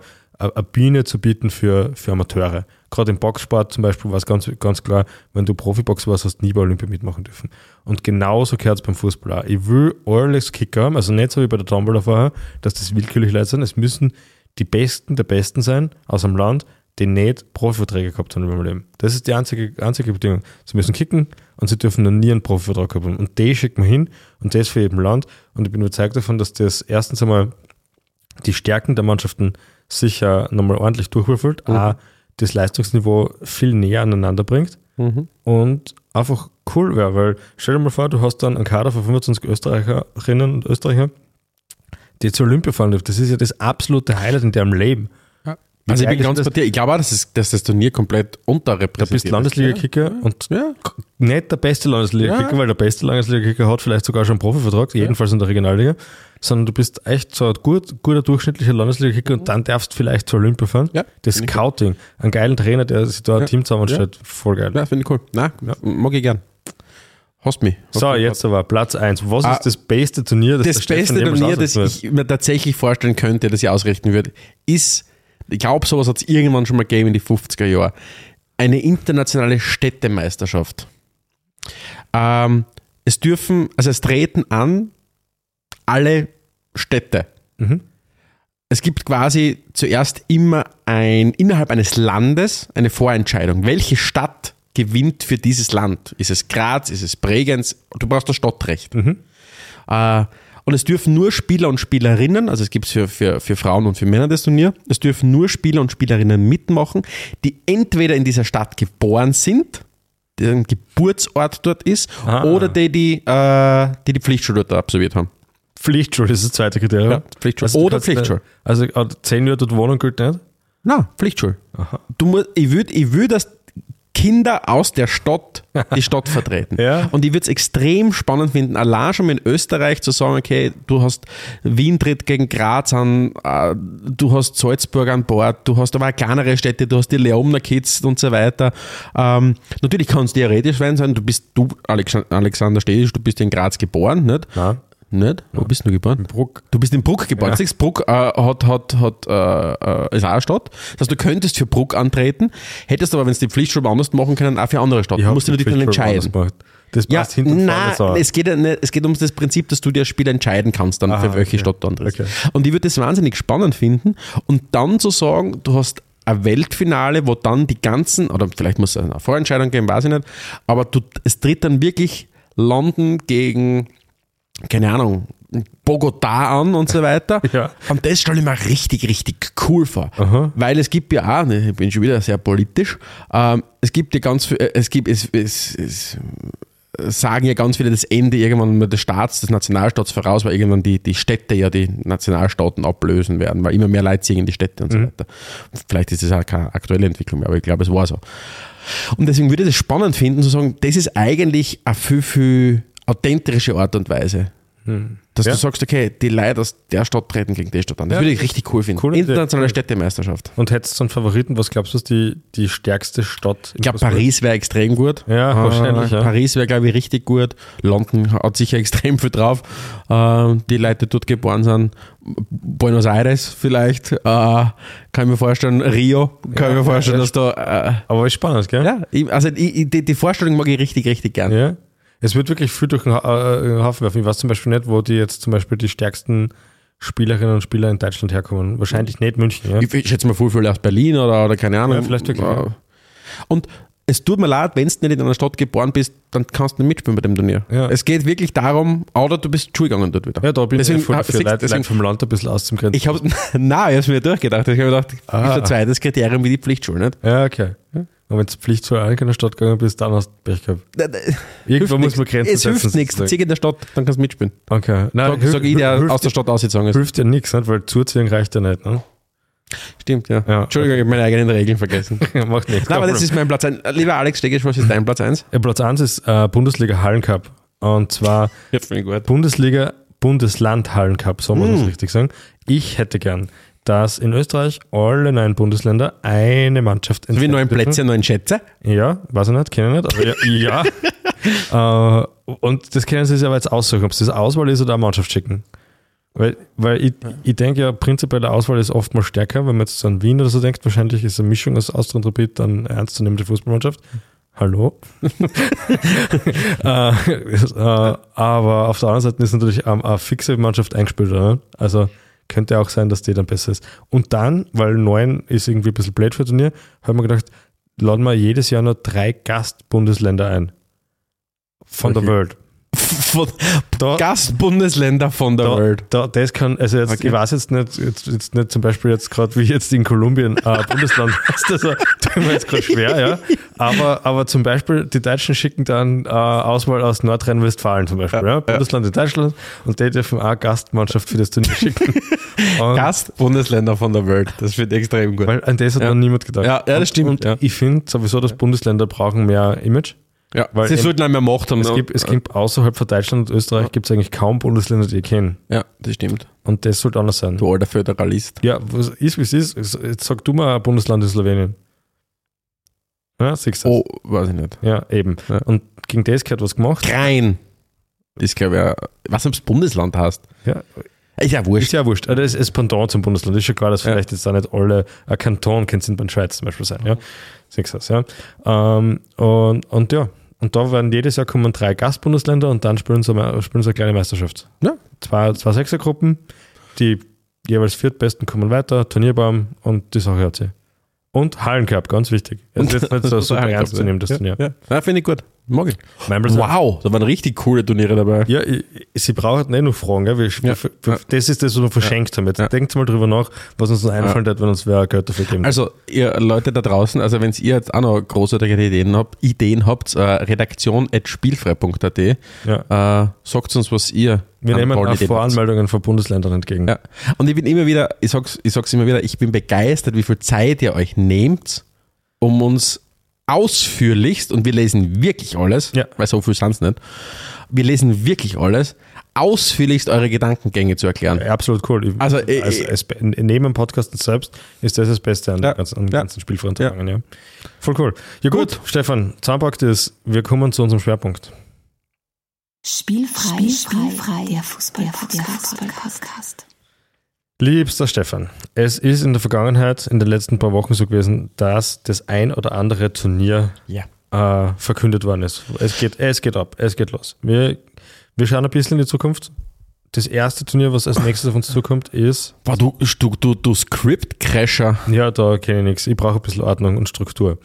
eine Bühne zu bieten für, für Amateure. Gerade im Boxsport zum Beispiel war es ganz, ganz klar, wenn du Profiboxer warst, hast du nie bei Olympia mitmachen dürfen. Und genauso gehört es beim Fußball auch. Ich will alles Kicker haben, also nicht so wie bei der Tombola vorher, dass das willkürlich Leute sind. Es müssen die Besten der Besten sein aus dem Land, die nicht Profiverträge gehabt haben in ihrem Leben. Das ist die einzige, einzige Bedingung. Sie müssen kicken und sie dürfen noch nie einen Profivertrag haben. Und die schickt man hin und das für jedem Land. Und ich bin überzeugt davon, dass das erstens einmal die Stärken der Mannschaften sicher nochmal ordentlich durchwürfelt, auch das Leistungsniveau viel näher aneinander bringt und einfach cool wäre, weil stell dir mal vor, du hast dann einen Kader von 25 Österreicherinnen und Österreicher, die zur Olympia fahren dürfen. Das ist ja das absolute Highlight in deren Leben. Also ich bin ganz ist bei dir. Ich glaube auch, dass, es, dass das Turnier komplett unterrepräsentiert bist Landesliga-Kicker und Ja. nicht der beste Landesliga-Kicker, Ja. weil der beste Landesliga-Kicker hat vielleicht sogar schon einen Profivertrag, jedenfalls in der Regionalliga, sondern du bist echt so ein gut, guter durchschnittlicher Landesliga-Kicker und dann darfst du vielleicht zur Olympia fahren. Ja, Das Scouting, einen geilen Trainer, der sich da ein Team zusammenstellt, voll geil. Ja, finde ich cool. Nein, mag ich gern. Hast mich. Hast So, mich jetzt aber Platz 1. Was Ah, ist das beste Turnier, das, das beste Turnier, das ich mir tatsächlich vorstellen könnte, das ich ausrichten würde, ist, ich glaube, sowas hat es irgendwann schon mal gegeben in die 50er Jahre, eine internationale Städtemeisterschaft. Ähm, es dürfen, also es treten an alle Städte. Mhm. Es gibt quasi zuerst immer ein, innerhalb eines Landes eine Vorentscheidung. Welche Stadt gewinnt für dieses Land? Ist es Graz? Ist es Bregenz? Du brauchst das Stadtrecht. Äh, und es dürfen nur Spieler und Spielerinnen, also es gibt es für, für, für Frauen und für Männer das Turnier, es dürfen nur Spieler und Spielerinnen mitmachen, die entweder in dieser Stadt geboren sind, deren Geburtsort dort ist, Ah. oder die die, äh, die die Pflichtschule dort absolviert haben. Pflichtschule ist das zweite Kriterium. Ja, Pflichtschule. du Oder Pflichtschule. Also äh, zehn Jahre dort wohnen gilt nicht? Na, Pflichtschule. Du musst, ich würde, ich würd, dass Kinder aus der Stadt die Stadt vertreten. Ja. Und ich würde es extrem spannend finden, allein schon in Österreich zu sagen, okay, du hast Wien tritt gegen Graz an, äh, du hast Salzburg an Bord, du hast aber auch kleinere Städte, du hast die Leomner Kids und so weiter. Ähm, natürlich kann es theoretisch sein, du bist du, Alex- Alexander Stedisch, du bist in Graz geboren, nicht? Nein. Nicht? Wo bist du geboren? Bruck. Du bist in Bruck geboren. Ja. Siehst, Bruck äh, hat, hat, hat, äh, ist auch eine Stadt. Das heißt, du könntest für Bruck antreten, hättest aber, wenn du die Pflichtschule woanders machen können, auch für andere Stadt. Ich Du musst dich die natürlich dann entscheiden. Das Ja, passt vorne nein, es geht, ja nicht, es geht um das Prinzip, dass du dir ein Spiel entscheiden kannst, dann Aha, für welche okay. Stadt du antrittst. Okay. Und ich würde das wahnsinnig spannend finden und dann zu sagen, du hast ein Weltfinale, wo dann die ganzen, oder vielleicht muss es eine Vorentscheidung geben, weiß ich nicht, aber du, es tritt dann wirklich London gegen, keine Ahnung, Bogotá an und so weiter. Ja. Und das stelle ich mir richtig, richtig cool vor. Aha. Weil es gibt ja auch, ne, ich bin schon wieder sehr politisch, ähm, es gibt ja ganz viel, äh, es gibt, es, es, es sagen ja ganz viele das Ende irgendwann mal des Staats, des Nationalstaats voraus, weil irgendwann die, die Städte ja die Nationalstaaten ablösen werden, weil immer mehr Leute ziehen in die Städte und so weiter. Vielleicht ist das auch keine aktuelle Entwicklung mehr, aber ich glaube, es war so. Und deswegen würde ich es spannend finden, zu sagen, das ist eigentlich eine viel, viel authentische Art und Weise. Dass Ja. du sagst, okay, die Leute aus der Stadt treten gegen die Stadt an. Das Ja, würde ich richtig cool finden. coole Idee. Internationale Städtemeisterschaft. Und hättest du einen Favoriten, was glaubst du, ist die, die stärkste Stadt? Ich glaube? Paris wäre extrem gut. Ja, wahrscheinlich, ja. Paris wäre, glaube ich, richtig gut. London hat sicher extrem viel drauf. Äh, die Leute, die dort geboren sind. Buenos Aires vielleicht. Äh, kann ich mir vorstellen. Rio. Kann ich mir vorstellen, dass da. Äh, Aber ist spannend, gell? ja, ich, also ich, die, die Vorstellung mag ich richtig, richtig gern. Ja. Es wird wirklich viel durch den äh, Haufen werfen. Ich weiß zum Beispiel nicht, wo die jetzt zum Beispiel die stärksten Spielerinnen und Spieler in Deutschland herkommen. Wahrscheinlich nicht München, ja. Ich, schätze mal, viel, viel aus Berlin oder, oder keine Ahnung. Ja, vielleicht wirklich, Äh, ja. Und es tut mir leid, wenn du nicht in einer Stadt geboren bist, dann kannst du nicht mitspielen bei dem Turnier. Ja. Es geht wirklich darum, oder du bist Schule gegangen dort wieder. Ja, da bin Deswegen- ich voll für siehst- Leute, deswegen- Leute vom Land ein bisschen auszugrenzen. Ich habe nein, ich habe mir durchgedacht. Ich habe gedacht, Ah. ist ein zweites Kriterium wie die Pflichtschule, nicht? ja, okay. Und wenn du Pflicht zu in einer Stadt gegangen bist, dann hast du Pech gehabt. Irgendwo muss man Grenzen Es setzen. hilft nichts. Zieh in der Stadt, dann kannst du mitspielen. Okay. Nein, Sag, sag ich, der aus der Stadt ausgezogen ist. hilft ja nichts, nicht? weil zuziehen reicht ja nicht. Ne? Stimmt, ja. Ja. Entschuldigung, ich habe meine eigenen Regeln vergessen. Macht nichts. Nein, aber das ist mein Platz 1. Lieber Alex Stegisch, was ist dein Platz 1? ja, Platz 1 ist äh, Bundesliga Hallencup. Und zwar Ja. Bundesliga Bundesland Hallencup, so muss man Mm. es richtig sagen. Ich hätte gern, dass in Österreich alle neun Bundesländer eine Mannschaft So wie neun entwickeln. Plätze, neun Schätze. Ja, weiß ich nicht, kenne ich nicht, aber ja. ja. äh, und das können sie sich aber jetzt aussuchen, ob es das Auswahl ist oder eine Mannschaft schicken. Weil, weil ich, ich denke ja, prinzipiell der Auswahl ist oft mal stärker, wenn man jetzt an Wien oder so denkt, wahrscheinlich ist eine Mischung aus Austria und Rapid dann ernstzunehmende Fußballmannschaft. Hallo? äh, äh, aber auf der anderen Seite ist natürlich ähm, eine fixe Mannschaft eingespielt, oder? Also könnte auch sein, dass die dann besser ist. Und dann, weil neun ist irgendwie ein bisschen blöd für Turnier, haben wir gedacht, laden wir jedes Jahr nur drei Gastbundesländer ein. Von der Okay. Welt. Von Da, Gastbundesländer von der da, Welt. Da, das kann, also jetzt, Okay. ich weiß jetzt nicht, jetzt, jetzt nicht zum Beispiel jetzt gerade, wie jetzt in Kolumbien äh, Bundesland heißt, also tut mir jetzt gerade schwer, ja. Aber, aber zum Beispiel, die Deutschen schicken dann äh, Auswahl aus Nordrhein-Westfalen zum Beispiel, ja, Bundesland in Deutschland und die dürfen auch Gastmannschaft für das Turnier schicken. Und, Gastbundesländer von der Welt. Das ich extrem gut. weil an das hat Ja. noch niemand gedacht. Ja, ja, das stimmt, Und ja. ich finde sowieso, dass Bundesländer brauchen mehr Image. Ja, weil sie sollten einmal Macht haben. Es ne? gibt, es gibt außerhalb von Deutschland und Österreich gibt es eigentlich kaum Bundesländer, die ich kenne. ja, das stimmt. Und das sollte anders sein. Du alter Föderalist. Ja, was ist, wie es ist. Jetzt sag du mal ein Bundesland in Slowenien. Ja, siehst du. Oh, weiß ich nicht. Ja, eben. Ja. Und gegen das hat was gemacht. Krein. Das glaube ich, ja- was ob das Bundesland heißt. Ja, Ist ja ist wurscht. ja wurscht. Also Das ist Pendant zum Bundesland. Ist schon klar, dass Ja. vielleicht jetzt da nicht alle, ein Kanton kann es in der Schweiz zum Beispiel sein. Ja, siehst du das, ja. Ähm, und, und ja, und da werden jedes Jahr kommen drei Gastbundesländer und dann spielen sie, eine- spielen sie eine kleine Meisterschaft. Ja. Zwei, zwei Sechsergruppen, die jeweils viertbesten kommen weiter, Turnierbaum und die Sache hat sie. Und Hallencup, ganz wichtig. Es ist jetzt nicht so super ernst zu nehmen, das ja. Turnier. Ja, ja finde ich gut. Mag ich. Wow, da waren richtig coole Turniere dabei. Ja, ich, sie brauchen nicht nur Fragen. Gell? Wir, Ja. wir, das ist das, was wir verschenkt haben. Jetzt Ja. denkt mal drüber nach, was uns noch einfallen wird, wenn uns wer Geld dafür geben. Also, ihr Leute da draußen, also wenn ihr jetzt auch noch großartige Ideen habt, Ideen habt, äh, redaktion.spielfrei.at, äh, sagt uns, was ihr Wir nehmen auch. Voranmeldungen von Bundesländern entgegen. Ja. Und ich bin immer wieder, ich sag's, ich sag's immer wieder, ich bin begeistert, wie viel Zeit ihr euch nehmt, um uns ausführlichst, und wir lesen wirklich alles, Ja. weil so viel sind's nicht, wir lesen wirklich alles, ausführlichst eure Gedankengänge zu erklären. Ja, absolut cool. Ich, Also, äh, als, als, neben dem Podcast selbst ist das das Beste an Ja. den ganzen, Ja. ganzen Spielvorentagungen. Ja. Voll cool. Ja gut, Stefan, zusammenpackt ist, wir kommen zu unserem Schwerpunkt. Spielfrei, Spielfrei, der Fußball-Podcast. Liebster Stefan, es ist in der Vergangenheit, in den letzten paar Wochen so gewesen, dass das ein oder andere Turnier Ja. äh, verkündet worden ist. Es geht, es geht ab, es geht los. Wir, wir schauen ein bisschen in die Zukunft. Das erste Turnier, was als nächstes auf uns zukommt, ist, Boah, du, du, du, du Script-Crasher. ja, da kenne ich nichts. Ich brauche ein bisschen Ordnung und Struktur.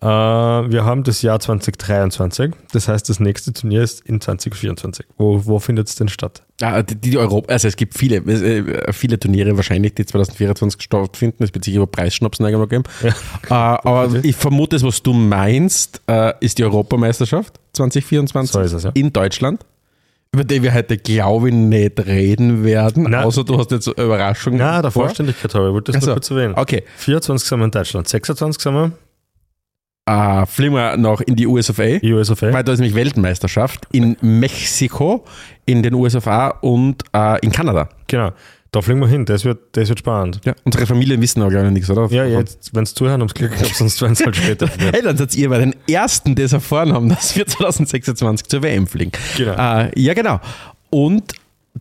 Äh, wir haben das Jahr 2023, das heißt, das nächste Turnier ist in 2024. Wo, wo findet es denn statt? Ah, die, die Europa, also es gibt viele, äh, viele Turniere wahrscheinlich, die 2024 stattfinden. Es wird sicher über Preisschnapsen irgendwo geben. Äh, aber ich vermute, das, was du meinst, äh, ist die Europameisterschaft 2024 So ist es, ja. in Deutschland. Über die wir heute, glaube ich, nicht reden werden, Nein. außer du hast jetzt Überraschungen. Na, der vor. Vollständigkeit habe ich, wollte das Also, nur kurz erwähnen. Okay, 24 sind wir in Deutschland, 26 sind wir äh, fliegen wir noch in die US of A. US of A. Weil da ist nämlich Weltmeisterschaft in Mexiko, in den USA und äh, in Kanada. Genau, da fliegen wir hin, das wird, das wird spannend. Ja. Unsere Familien wissen aber gar nicht nichts, oder? Ja, jetzt, wenn es zuhören, ums Glück gehabt, sonst werden es halt später. Hey, dann seid ihr bei den Ersten, die es erfahren haben, dass wir 2026 zur WM fliegen. Genau. Äh, ja, genau. Und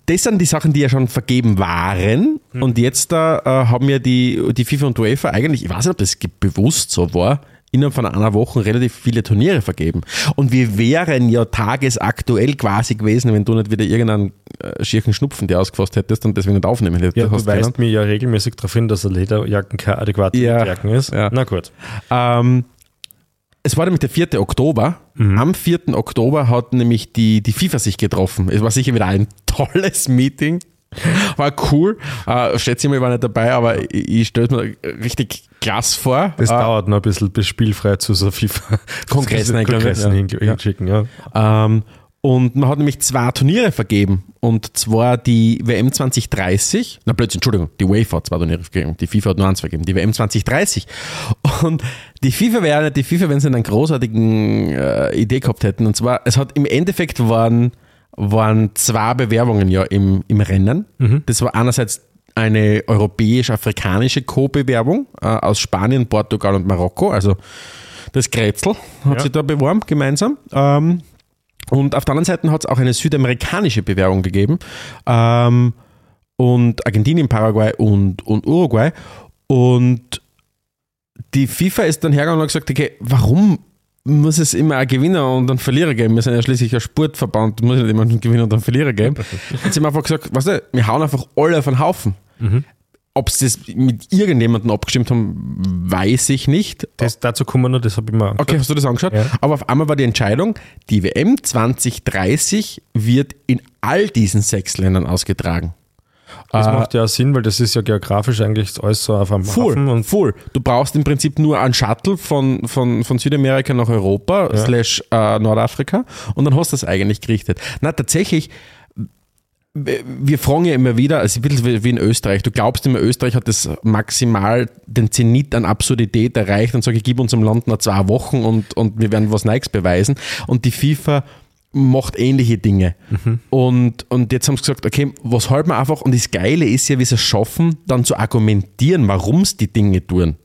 das sind die Sachen, die ja schon vergeben waren. Hm. Und jetzt da äh, haben ja die, die FIFA und UEFA eigentlich, ich weiß nicht, ob das bewusst so war, innerhalb von einer Woche relativ viele Turniere vergeben. Und wir wären ja tagesaktuell quasi gewesen, wenn du nicht wieder irgendeinen äh, schierchen Schnupfen dir ausgefasst hättest und deswegen nicht aufnehmen hättest. Ja, du weist mir ja regelmäßig darauf hin, dass eine Lederjacken keine adäquate Ja, Lederjacken ist. ja. Na gut. Ähm, es war nämlich der 4. Oktober. Mhm. Am 4. Oktober hat nämlich die, die FIFA sich getroffen. Es war sicher wieder ein tolles Meeting. War cool. Äh, schätze ich mal, ich war nicht dabei, aber ich, ich stelle es mir richtig klasse vor. Das äh, dauert noch ein bisschen, bis spielfrei zu so FIFA Kongressen hin- Ja. hinschicken. Ja. Ähm, und man hat nämlich zwei Turniere vergeben. Und zwar die WM 2030, na plötzlich, Entschuldigung, die UEFA hat zwei Turniere vergeben, die FIFA hat nur eins vergeben, die WM 2030. Und die FIFA wäre nicht die FIFA, wenn sie einen großartigen äh, Idee gehabt hätten. Und zwar, es hat im Endeffekt waren, waren zwei Bewerbungen ja im, im Rennen. Das war einerseits eine europäisch-afrikanische Co-Bewerbung äh, aus Spanien, Portugal und Marokko, also das Grätzl hat Ja. sich da beworben gemeinsam. Ähm, und auf der anderen Seite hat es auch eine südamerikanische Bewerbung gegeben. Ähm, und Argentinien, Paraguay und, und Uruguay. Und die FIFA ist dann hergegangen und hat gesagt, okay, warum muss es immer einen Gewinner und einen Verlierer geben? Wir sind ja schließlich ein Sportverband, muss nicht immer einen Gewinner und einen Verlierer geben. Jetzt haben wir einfach gesagt, weißt du, wir hauen einfach alle auf den Haufen. Ob sie das mit irgendjemandem abgestimmt haben, weiß ich nicht. Das, dazu kommen wir noch, das habe ich mal Okay, hast du das angeschaut? Ja. Aber auf einmal war die Entscheidung, die WM 2030 wird in all diesen sechs Ländern ausgetragen. Das Äh, macht ja Sinn, weil das ist ja geografisch eigentlich alles so auf einem Full, Hafen und full. Du brauchst im Prinzip nur einen Shuttle von, von, von Südamerika nach Europa slash äh, Nordafrika und dann hast du das eigentlich gerichtet. Na, tatsächlich, wir fragen ja immer wieder, also ein bisschen wie in Österreich, du glaubst immer, Österreich hat das maximal den Zenit an Absurdität erreicht und sage, gib unserem Land noch zwei Wochen und, und wir werden was Neues beweisen. Und die FIFA macht ähnliche Dinge. Und, und jetzt haben sie gesagt, okay, was halten wir einfach? Und das Geile ist ja, wie sie es schaffen, dann zu argumentieren, warum sie die Dinge tun.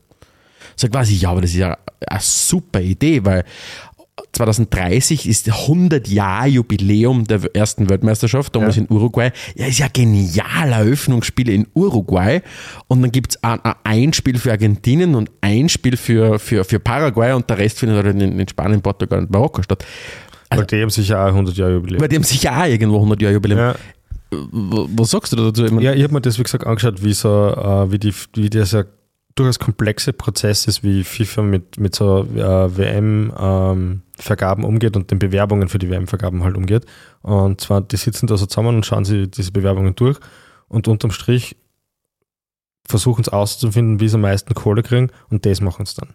Sag quasi, ja, aber das ist ja eine super Idee, weil 2030 ist 100 Jahr Jubiläum der ersten Weltmeisterschaft, damals in Uruguay. Ja, ist ja genial, Eröffnungsspiele in Uruguay. Und dann gibt es ein, ein Einspiel für Argentinien und ein Spiel für, für, für Paraguay und der Rest findet halt in, in Spanien, Portugal und Marokko statt. Weil die haben sicher auch 100 Jahre Jubiläum. Weil die haben sicher auch irgendwo 100 Jahre Jubiläum. Ja, Was sagst du da dazu? Ich meine, ja ich habe mir das, wie gesagt, angeschaut, wie, so, äh, wie, die, wie dieser durchaus komplexe Prozess ist, wie FIFA mit, mit so äh, WM-Vergaben umgeht und den Bewerbungen für die WM-Vergaben halt umgeht. Und zwar, die sitzen da so zusammen und schauen sich diese Bewerbungen durch und unterm Strich versuchen es auszufinden, wie sie am meisten Kohle kriegen und das machen sie dann.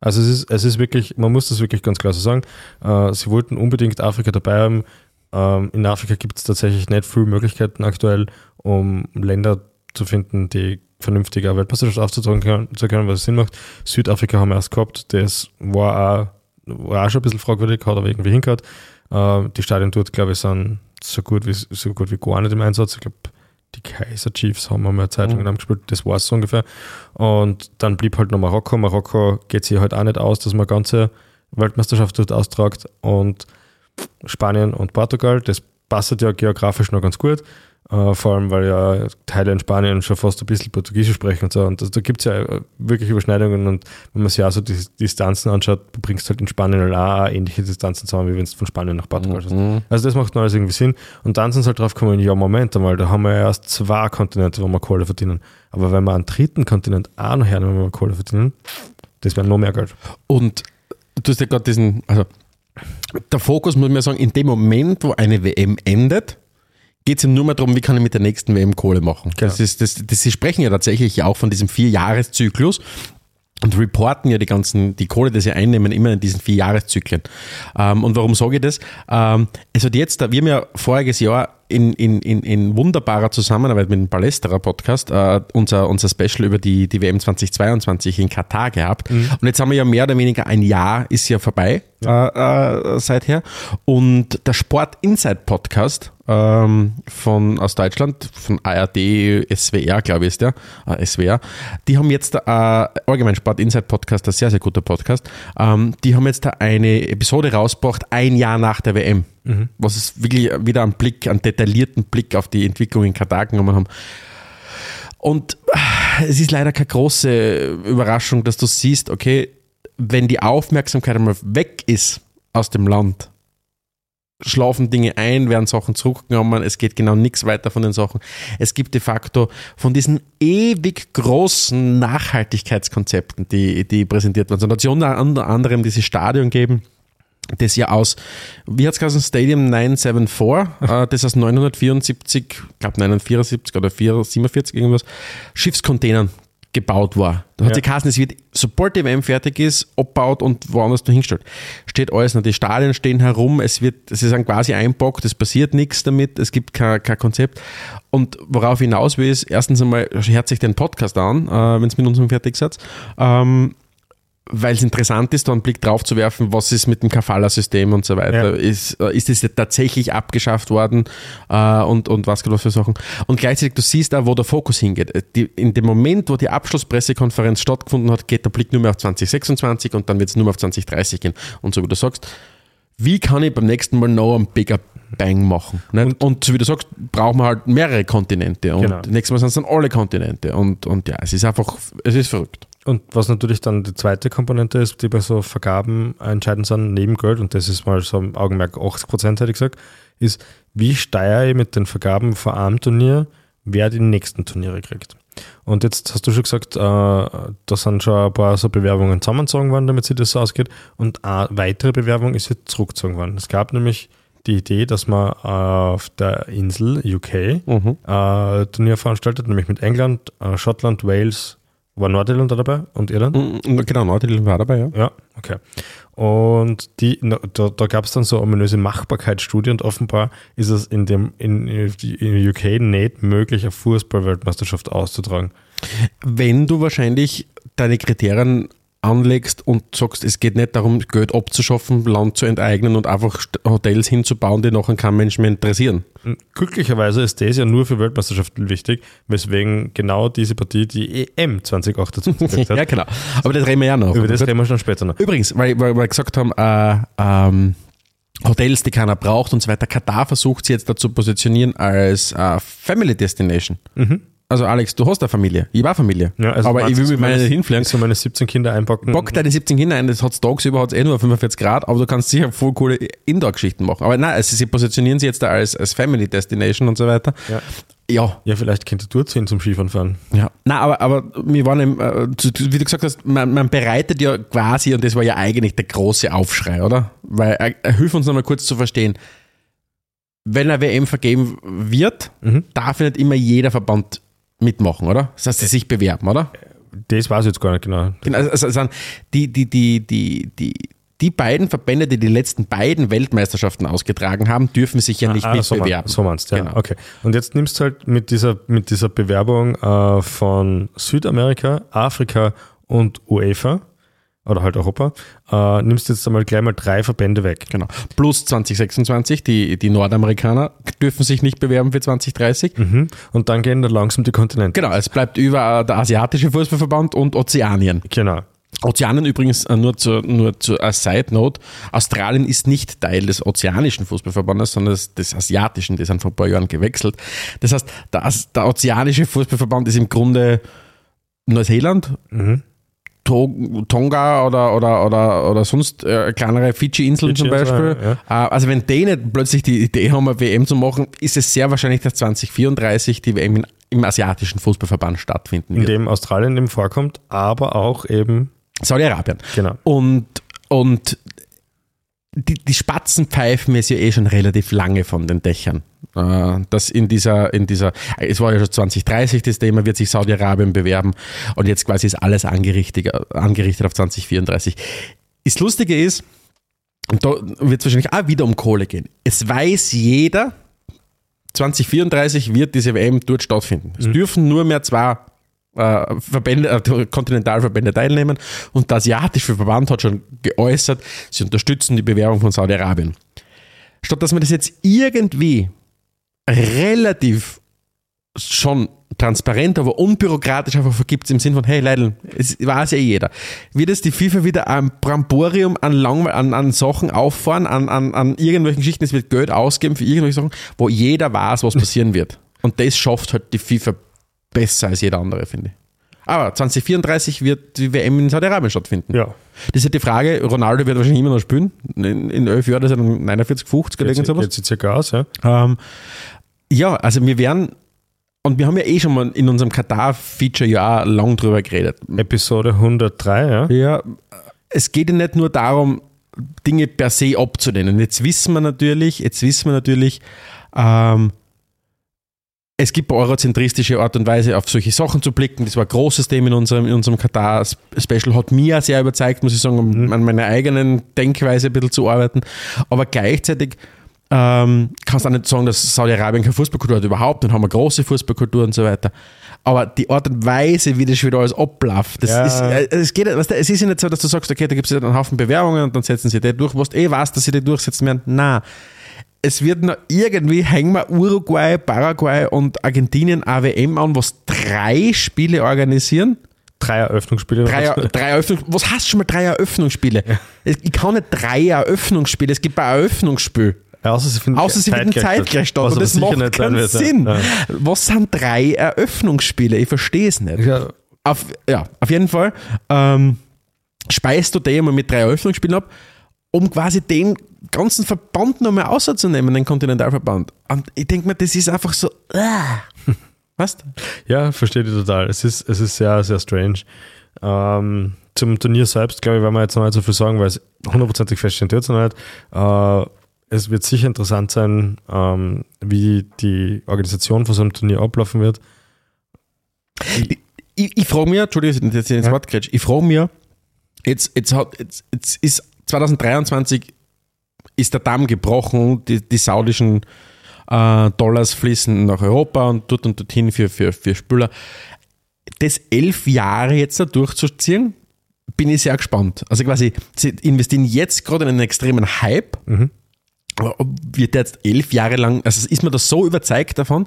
Also es ist, es ist wirklich, man muss das wirklich ganz klar so sagen, äh, sie wollten unbedingt Afrika dabei haben. Ähm, in Afrika gibt es tatsächlich nicht viele Möglichkeiten aktuell, um Länder zu finden, die vernünftiger Weltmeisterschaft aufzutragen können, zu können, was Sinn macht. Südafrika haben wir erst gehabt, das war auch, war auch schon ein bisschen fragwürdig, hat aber irgendwie hingehört. Äh, die Stadien dort, glaube ich, sind so gut wie, so gut wie gar nicht im Einsatz. Ich glaube, die Kaiser Chiefs haben wir mal eine Zeit lang Mhm. gespielt, das war es so ungefähr. Und dann blieb halt noch Marokko. Marokko geht sich halt auch nicht aus, dass man ganze Weltmeisterschaft dort austragt. Und Spanien und Portugal. Das passt ja geografisch noch ganz gut. Äh, vor allem, weil ja Teile in Spanien schon fast ein bisschen Portugiesisch sprechen und so. Und das, da gibt es ja äh, wirklich Überschneidungen. Und wenn man sich auch so die Distanzen anschaut, du bringst halt in Spanien halt auch ähnliche Distanzen zusammen, wie wenn du von Spanien nach Portugal. Mhm. Also das macht alles irgendwie Sinn. Und dann sind sie halt drauf gekommen, ja, Moment einmal, da haben wir ja erst zwei Kontinente, wo wir Kohle verdienen. Aber wenn wir einen dritten Kontinent auch noch hernehmen, wo wir Kohle verdienen, das wäre noch mehr Geld. Und du hast ja gerade diesen, also der Fokus, muss man sagen, in dem Moment, wo eine WM endet, geht es ihm nur mehr darum, wie kann ich mit der nächsten WM Kohle machen. Genau. Das ist, das, das, sie sprechen ja tatsächlich auch von diesem Vierjahreszyklus und reporten ja die ganzen, die Kohle, die sie einnehmen, immer in diesen vier Jahreszyklen. Ähm, und warum sage ich das? Ähm, es hat jetzt, wir haben ja voriges Jahr in, in, in, in wunderbarer Zusammenarbeit mit dem Palästerer Podcast äh, unser, unser Special über die, die WM 2022 in Katar gehabt. Und jetzt haben wir ja mehr oder weniger ein Jahr ist ja vorbei äh, äh, seither. Und der Sport Inside Podcast ähm, von aus Deutschland, von ARD, SWR, glaube ich, ist der, äh, SWR, die haben jetzt, äh, allgemein Sport Inside Podcast, ein sehr, sehr guter Podcast, ähm, die haben jetzt da eine Episode rausgebracht, ein Jahr nach der WM. Was es wirklich wieder einen Blick, einen detaillierten Blick auf die Entwicklung in Katar genommen haben. Und äh, es ist leider keine große Überraschung, dass du siehst, okay, wenn die Aufmerksamkeit einmal weg ist aus dem Land, schlafen Dinge ein, werden Sachen zurückgenommen, es geht genau nichts weiter von den Sachen. Es gibt de facto von diesen ewig großen Nachhaltigkeitskonzepten, die, die präsentiert werden. So hat es unter anderem dieses Stadion geben, das ja aus, wie hat es Stadium 974, äh, das aus 974, ich glaube 974 oder 447 irgendwas, Schiffscontainern gebaut war. Da hat Ja. sich geheißen, es wird, sobald die WM fertig ist, abgebaut und woanders noch hingestellt. Steht alles noch, die Stadien stehen herum, es wird, sie sind quasi einpackt, es passiert nichts damit, es gibt kein, kein Konzept. Und worauf hinaus will, ist, erstens einmal, hört sich den Podcast an, äh, wenn es mit uns fertig seid. Ähm, weil es interessant ist, da einen Blick drauf zu werfen, was ist mit dem Kafala-System und so weiter. Ja. Ist, äh, ist es tatsächlich abgeschafft worden äh, und, und was was für Sachen. Und gleichzeitig, du siehst da, wo der Fokus hingeht. Äh, Die, in dem Moment, wo die Abschlusspressekonferenz stattgefunden hat, geht der Blick nur mehr auf 2026 und dann wird es nur mehr auf 2030 gehen. Und so wie du sagst, wie kann ich beim nächsten Mal noch einen bigger Bang machen? Nicht? Und, so wie du sagst, brauchen wir halt mehrere Kontinente. Und Genau. nächstes Mal sind es dann alle Kontinente. Und, und ja, es ist einfach, es ist verrückt. Und was natürlich dann die zweite Komponente ist, die bei so Vergaben entscheidend sind, neben Geld, und das ist mal so im Augenmerk 80 Prozent, hätte ich gesagt, ist, wie steuere ich mit den Vergaben vor einem Turnier, wer die nächsten Turniere kriegt. Und jetzt hast du schon gesagt, äh, da sind schon ein paar so Bewerbungen zusammengezogen worden, damit sich das so ausgeht. Und eine weitere Bewerbung ist jetzt zurückgezogen worden. Es gab nämlich die Idee, dass man äh, auf der Insel UK äh, Turnier veranstaltet, nämlich mit England, äh, Schottland, Wales, war Nordirland da dabei und Irland? Mm, Genau, Nordirland war dabei, ja. Ja, okay. Und die, da, da gab es dann so ominöse Machbarkeitsstudie und offenbar ist es in dem in, in UK nicht möglich, eine Fußball-Weltmeisterschaft auszutragen. Wenn du wahrscheinlich deine Kriterien anlegst und sagst, es geht nicht darum, Geld abzuschaffen, Land zu enteignen und einfach Hotels hinzubauen, die nachher kein Mensch mehr interessieren. Glücklicherweise ist das ja nur für Weltmeisterschaften wichtig, weswegen genau diese Partie die EM 2028 gekriegt hat. Ja, genau. Aber das reden wir ja noch. Über das reden wir schon später noch. Übrigens, weil, weil, wir gesagt haben, äh, ähm, Hotels, die keiner braucht und so weiter. Katar versucht sie jetzt dazu positionieren als äh, Family Destination. Also Alex, du hast eine Familie. Ich habe eine Familie. Ja, also aber ich will mit meinen hinfliegen. So meine 17 Kinder einpacken. Bock deine 17 Kinder ein, das hat tagsüber hat's eh nur 45 Grad, aber du kannst sicher voll coole Indoor-Geschichten machen. Aber nein, also sie positionieren sich jetzt da als, als Family Destination und so weiter. Ja. Ja, Ja, vielleicht könnte Durchziehen zum Skifahren fahren. ja. Nein, aber, aber wir waren, im, äh, wie du gesagt hast, man, man bereitet ja quasi, und das war ja eigentlich der große Aufschrei, oder? Weil, äh, äh, hilf uns nochmal kurz zu verstehen. Wenn eine WM vergeben wird, Mhm. darf nicht immer jeder Verband mitmachen, oder? Das heißt, sie sich bewerben, oder? Das weiß ich jetzt gar nicht genau. Genau, also, also sind die, die, die, die, die, die beiden Verbände, die die letzten beiden Weltmeisterschaften ausgetragen haben, dürfen sich ja nicht Ah, so, mitbewerben. mein, so meinst du, ja. Genau. Okay. Und jetzt nimmst du halt mit dieser, mit dieser Bewerbung äh, von Südamerika, Afrika und UEFA oder halt Europa, äh, nimmst du jetzt einmal gleich mal drei Verbände weg. Genau. Plus 2026, die, die Nordamerikaner dürfen sich nicht bewerben für 2030. Mhm. Und dann gehen dann langsam die Kontinente. Genau, es bleibt über äh, der asiatische Fußballverband und Ozeanien. Genau. Ozeanen übrigens äh, nur zu, nur zu als Side Note. Australien ist nicht Teil des ozeanischen Fußballverbandes, sondern des, des asiatischen. Die sind vor ein paar Jahren gewechselt. Das heißt, das, der ozeanische Fußballverband ist im Grunde Neuseeland, Mhm. To- Tonga oder, oder, oder, oder sonst äh, kleinere Fidschi-Inseln zum Fidschi so, Beispiel. Äh, also wenn die nicht plötzlich die Idee haben, eine WM zu machen, ist es sehr wahrscheinlich, dass 2034 die WM in, im asiatischen Fußballverband stattfinden In wird. dem Australien eben vorkommt, aber auch eben, Saudi-Arabien. genau. Und, und die, die Spatzen pfeifen es ja eh schon relativ lange von den Dächern. Äh, Das in dieser, in dieser, es war ja schon 2030 das Thema, wird sich Saudi-Arabien bewerben und jetzt quasi ist alles angerichtet, angerichtet auf 2034. Das Lustige ist, und da wird es wahrscheinlich auch wieder um Kohle gehen. Es weiß jeder, 2034 wird diese WM dort stattfinden. Es dürfen nur mehr zwei äh, Verbände, äh, Kontinentalverbände teilnehmen und der asiatische Verband hat schon geäußert, sie unterstützen die Bewerbung von Saudi-Arabien. Statt dass man das jetzt irgendwie relativ schon transparent, aber unbürokratisch einfach vergibt im Sinn von, hey Leidl, es weiß ja eh jeder. Wird es die FIFA wieder ein Bramborium an, Lang an, an Sachen auffahren, an, an, an irgendwelchen Geschichten, es wird Geld ausgeben für irgendwelche Sachen, wo jeder weiß, was passieren wird. Und das schafft halt die FIFA besser als jeder andere, finde ich. Aber 2034 wird die WM in Saudi-Arabien stattfinden. Ja. Das ist ja die Frage, Ronaldo wird wahrscheinlich immer noch spielen. In, in elf Jahren, das ist er dann 49, 50 oder Geht, irgend sowas. geht sich circa aus, ja. Ähm, ja, also wir werden, und wir haben ja eh schon mal in unserem Katar-Feature ja lang drüber geredet. Episode 103, ja. Ja, es geht ja nicht nur darum, Dinge per se abzulehnen. Jetzt wissen wir natürlich, jetzt wissen wir natürlich, ähm, es gibt eine eurozentristische Art und Weise, auf solche Sachen zu blicken. Das war ein großes Thema in unserem, in unserem Katar-Special, hat mir sehr überzeugt, muss ich sagen, um an meiner eigenen Denkweise ein bisschen zu arbeiten. Aber gleichzeitig ähm, kannst du auch nicht sagen, dass Saudi-Arabien keine Fußballkultur hat, überhaupt, dann haben wir große Fußballkultur und so weiter. Aber die Art und Weise, wie das schon wieder alles abläuft, das Ja. ist, äh, es geht, weißt du, es ist ja nicht so, dass du sagst, okay, da gibt es einen Haufen Bewerbungen und dann setzen sie die durch, du eh weißt, dass sie die durchsetzen werden. Nein. Es wird noch irgendwie, hängen wir Uruguay, Paraguay und Argentinien AWM an, was drei Spiele organisieren. Drei Eröffnungsspiele. Drei, drei Eröffnungs was heißt schon mal drei Eröffnungsspiele? Es- Ich kann nicht drei Eröffnungsspiele, es gibt ein Eröffnungsspiel. Außer sie finden Außer sie finden zeitgleich statt und das macht keinen wird, ja. Sinn. Ja. Was sind drei Eröffnungsspiele? Ich verstehe es nicht. Ja. Auf, ja, auf jeden Fall ähm, speist du den mal mit drei Eröffnungsspielen ab, um quasi den ganzen Verband nochmal auszunehmen, den Kontinentalverband. Und ich denke mir, das ist einfach so. Äh. Weißt? Ja, verstehe ich total. Es ist, es ist sehr, sehr strange. Ähm, zum Turnier selbst, glaube ich, werden wir jetzt noch nicht so viel sagen, weil es hundertprozentig feststehen tut es noch nicht. Äh, es wird sicher interessant sein, ähm, wie die Organisation von so einem Turnier ablaufen wird. Ich, ich frage mich, Entschuldigung, dass ich jetzt ins. Wort grätsch, ich frage mich, jetzt, jetzt, hat, jetzt, jetzt ist 2023 ist der Damm gebrochen, die, die saudischen äh, Dollars fließen nach Europa und dort und dorthin für, für, für Spüler. Das elf Jahre jetzt da durchzuziehen, bin ich sehr gespannt. Also quasi, sie investieren jetzt gerade in einen extremen Hype. Ob Wird jetzt elf Jahre lang, also ist man da so überzeugt davon,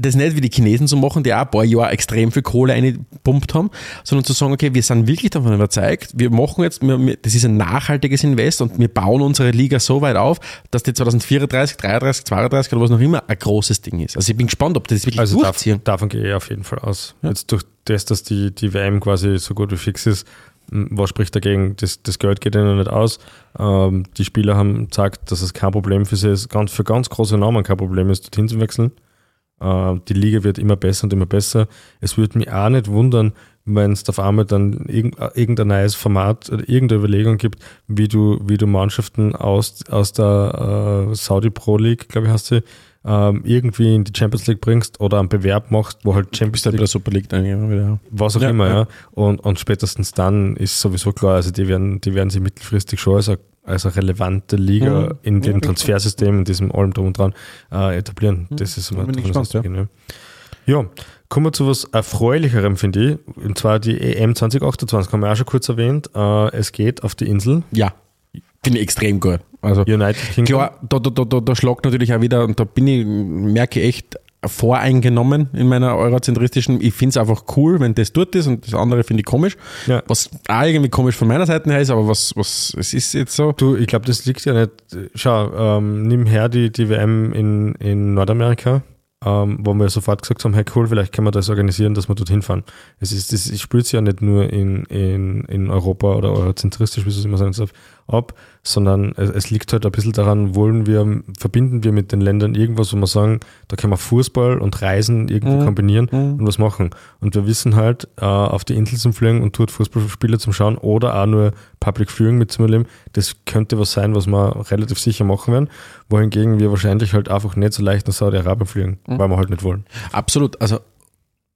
das nicht wie die Chinesen zu machen, die auch ein paar Jahre extrem viel Kohle eingepumpt haben, sondern zu sagen, okay, wir sind wirklich davon überzeugt, wir machen jetzt, wir, wir, das ist ein nachhaltiges Invest und wir bauen unsere Liga so weit auf, dass die 2034, 33, 32 oder was noch immer ein großes Ding ist. Also ich bin gespannt, ob das wirklich Also darf, durchziehen. davon gehe ich auf jeden Fall aus. Jetzt durch das, dass die, die WM quasi so gut wie fix ist, was spricht dagegen? Das, das Geld geht ihnen nicht aus. Ähm, die Spieler haben gesagt, dass es kein Problem für sie ist, ganz, für ganz große Namen kein Problem ist, dorthin zu wechseln. Äh, die Liga wird immer besser und immer besser. Es würde mich auch nicht wundern, wenn es auf einmal dann äh, irgendein neues Format oder irgendeine Überlegung gibt, wie du, wie du Mannschaften aus, aus der äh, Saudi Pro League, glaube ich, hast du, ähm, irgendwie in die Champions League bringst oder einen Bewerb machst, wo halt Champions League bei der Super League dann immer wieder. was auch Ja, immer, ja. ja. Und, und spätestens dann ist sowieso klar, also die werden, die werden sich mittelfristig schon als eine, als eine relevante Liga Mhm. in dem Transfersystem, in diesem allem drum und dran äh, etablieren. Das ist immer davon gespannt, ja. ja, kommen wir zu was Erfreulicherem, finde ich. Und zwar die EM 2028, haben wir auch schon kurz erwähnt. Äh, es geht auf die Insel Ja, finde ich extrem gut. Also United Kingdom. Klar, da, da, da, da, da schlagt natürlich auch wieder, und da bin ich, merke ich echt, voreingenommen in meiner eurozentristischen. Ich finde es einfach cool, wenn das dort ist und das andere finde ich komisch. Ja. Was auch irgendwie komisch von meiner Seite her ist, aber was, was es ist jetzt so. Du, ich glaube, das liegt ja nicht. Schau, ähm, nimm her die, die WM in, in Nordamerika, ähm, wo wir sofort gesagt haben, hey cool, vielleicht können wir das organisieren, dass wir dorthin fahren. Es ist, das spielt sich ja nicht nur in, in, in Europa oder eurozentristisch, wie es immer sagen darf, ab, sondern es, es liegt halt ein bisschen daran, wollen wir, verbinden wir mit den Ländern irgendwas, wo wir sagen, da können wir Fußball und Reisen irgendwie Mhm. kombinieren Mhm. und was machen. Und wir wissen halt, äh, auf die Insel zum Fliegen und dort Fußballspiele zum Schauen oder auch nur Public Viewing mitzuerleben, das könnte was sein, was wir relativ sicher machen werden, wohingegen wir wahrscheinlich halt einfach nicht so leicht nach Saudi-Arabien fliegen, Mhm. weil wir halt nicht wollen. Absolut. Also,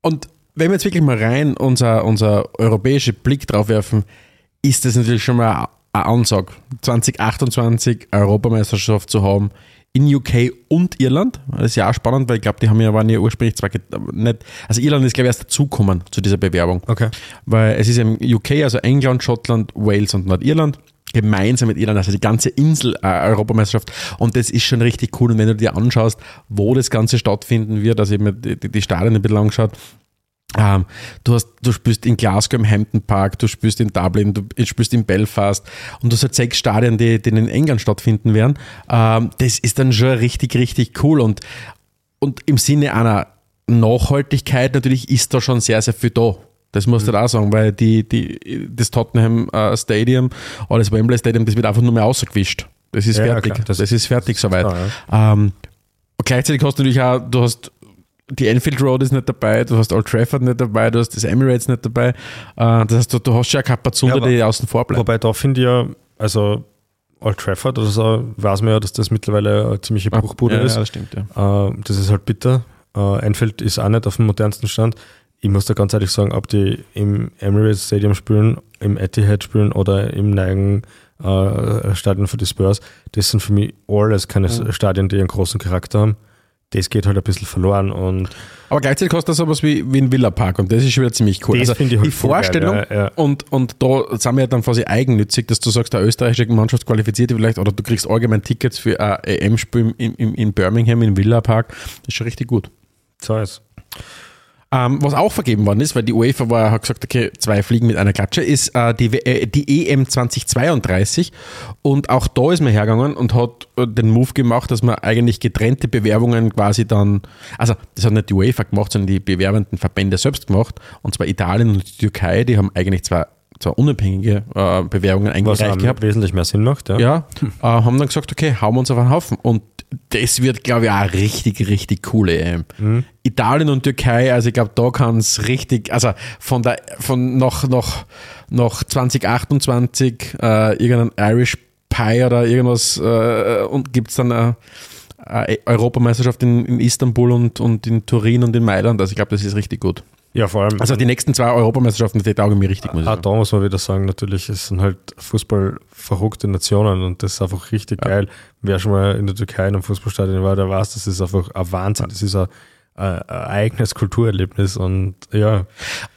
und wenn wir jetzt wirklich mal rein unser, unser europäischer Blick drauf werfen, ist das natürlich schon mal eine Ansage. 2028 Europameisterschaft zu haben in UK und Irland. Das ist ja auch spannend, weil ich glaube, die haben ja, waren ja ursprünglich zwar nicht, also Irland ist glaube ich erst dazugekommen zu dieser Bewerbung. Okay. Weil es ist im UK, also England, Schottland, Wales und Nordirland, gemeinsam mit Irland, also die ganze Insel äh, Europameisterschaft. Und das ist schon richtig cool. Und wenn du dir anschaust, wo das Ganze stattfinden wird, also eben die, die die Stadien ein bisschen angeschaut, ähm, du, hast, du spielst in Glasgow im Hampton Park, du spielst in Dublin, du spielst in Belfast und du hast halt sechs Stadien, die, die in England stattfinden werden. Ähm, das ist dann schon richtig, richtig cool. Und, und im Sinne einer Nachhaltigkeit natürlich ist da schon sehr, sehr viel da. Das musst du da auch sagen, weil die, die, das Tottenham äh, Stadium oder das Wembley Stadium, das wird einfach nur mehr ausgewischt. Das ist Ja, ja, fertig. klar. das, Das- ist fertig soweit. klar, Ähm, und gleichzeitig hast du natürlich auch, du hast die Enfield Road ist nicht dabei, du hast Old Trafford nicht dabei, du hast das Emirates nicht dabei. Äh, das heißt, du, du hast schon eine Kapazunde, Ja, die außen vor bleibt. Wobei da finde ich ja, also Old Trafford oder so, weiß man ja, dass das mittlerweile eine ziemliche Bruchbude ja, ist. Ja, das stimmt, ja. Äh, das ist halt bitter. Äh, Enfield ist auch nicht auf dem modernsten Stand. Ich muss da ganz ehrlich sagen, ob die im Emirates Stadium spielen, im Etihad spielen oder im äh, Stadion für die Spurs, das sind für mich alles keine Mhm. Stadien, die einen großen Charakter haben. Das geht halt ein bisschen verloren und Aber gleichzeitig hast du sowas wie, wie ein Villapark und das ist schon wieder ziemlich cool. Das also finde ich halt die voll geil, Vorstellung ja, ja. Und, und da sind wir ja dann quasi eigennützig, dass du sagst, der österreichische Mannschaft qualifiziert dich vielleicht oder du kriegst allgemein Tickets für ein EM-Spiel in, in, in Birmingham im Villapark. Das ist schon richtig gut. so ist Ähm, was auch vergeben worden ist, weil die UEFA war, hat gesagt, okay, zwei Fliegen mit einer Klatsche, ist äh, die, äh, die EM 2032. Und auch da ist man hergegangen und hat äh, den Move gemacht, dass man eigentlich getrennte Bewerbungen quasi dann, also das hat nicht die UEFA gemacht, sondern die bewerbenden Verbände selbst gemacht. Und zwar Italien und die Türkei, die haben eigentlich zwar, zwar unabhängige äh, Bewerbungen Was eingereicht auch gehabt. wesentlich mehr Sinn macht. Ja. Ja, äh, haben dann gesagt, okay, hauen wir uns auf einen Haufen. Und das wird, glaube ich, auch richtig, richtig coole EM. Italien und Türkei, also ich glaube, da kann es richtig, also von der, von noch, noch, noch 2028 äh, irgendein Irish Pie oder irgendwas äh, und gibt es dann eine, eine Europameisterschaft in, in Istanbul und, und in Turin und in Mailand. Also ich glaube, das ist richtig gut. Ja, vor allem. Also die nächsten zwei Europameisterschaften, die taugen mir richtig, muss ich sagen. da muss man wieder sagen, natürlich, es sind halt Fußball verrückte Nationen und das ist einfach richtig geil. Wer schon mal in der Türkei in einem Fußballstadion war, der weiß, das ist einfach ein Wahnsinn. Das ist ein, ein, ein eigenes Kulturerlebnis und ja,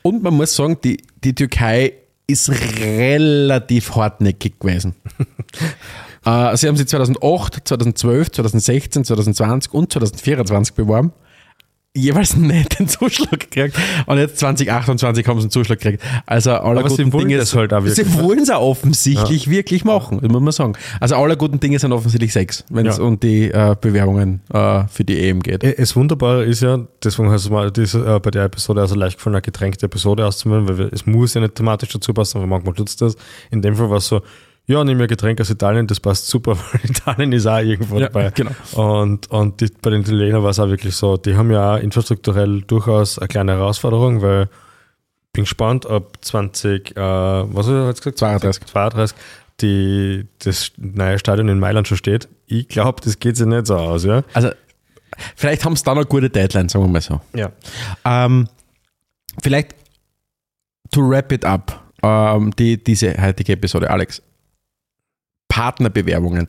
Und man muss sagen, die, die Türkei ist relativ hartnäckig gewesen. äh, sie haben sie 2008, 2012, 2016, 2020 und 2024 beworben. Jeweils nicht den Zuschlag gekriegt. Und jetzt 2028 haben sie einen Zuschlag gekriegt. Also alle Aber guten Dinge. das halt auch wirklich. sie wollen es auch offensichtlich wirklich machen, das muss man sagen. Also alle guten Dinge sind offensichtlich sechs, wenn es Ja. um die äh, Bewerbungen äh, für die EM geht. Es Wunderbare ist ja, deswegen hast du mal diese, äh, bei der Episode also leicht gefallen, eine getränkte Episode auszuwählen, weil wir, es muss ja nicht thematisch dazu passen, aber manchmal tut es das. In dem Fall war es so, ja, nimm mir Getränk aus Italien, das passt super, weil Italien ist auch irgendwo Ja, dabei. genau. Und, und die, bei den Italienern war es auch wirklich so, die haben ja auch infrastrukturell durchaus eine kleine Herausforderung, weil bin gespannt, ob 20, äh, was hat er jetzt gesagt? 32. 32 die, das neue Stadion in Mailand schon steht. Ich glaube, das geht sich nicht so aus, ja. Also vielleicht haben sie da noch gute Deadline, sagen wir mal so. Ja. Ähm, vielleicht to wrap it up, ähm, die, diese heutige Episode, Alex. Partnerbewerbungen.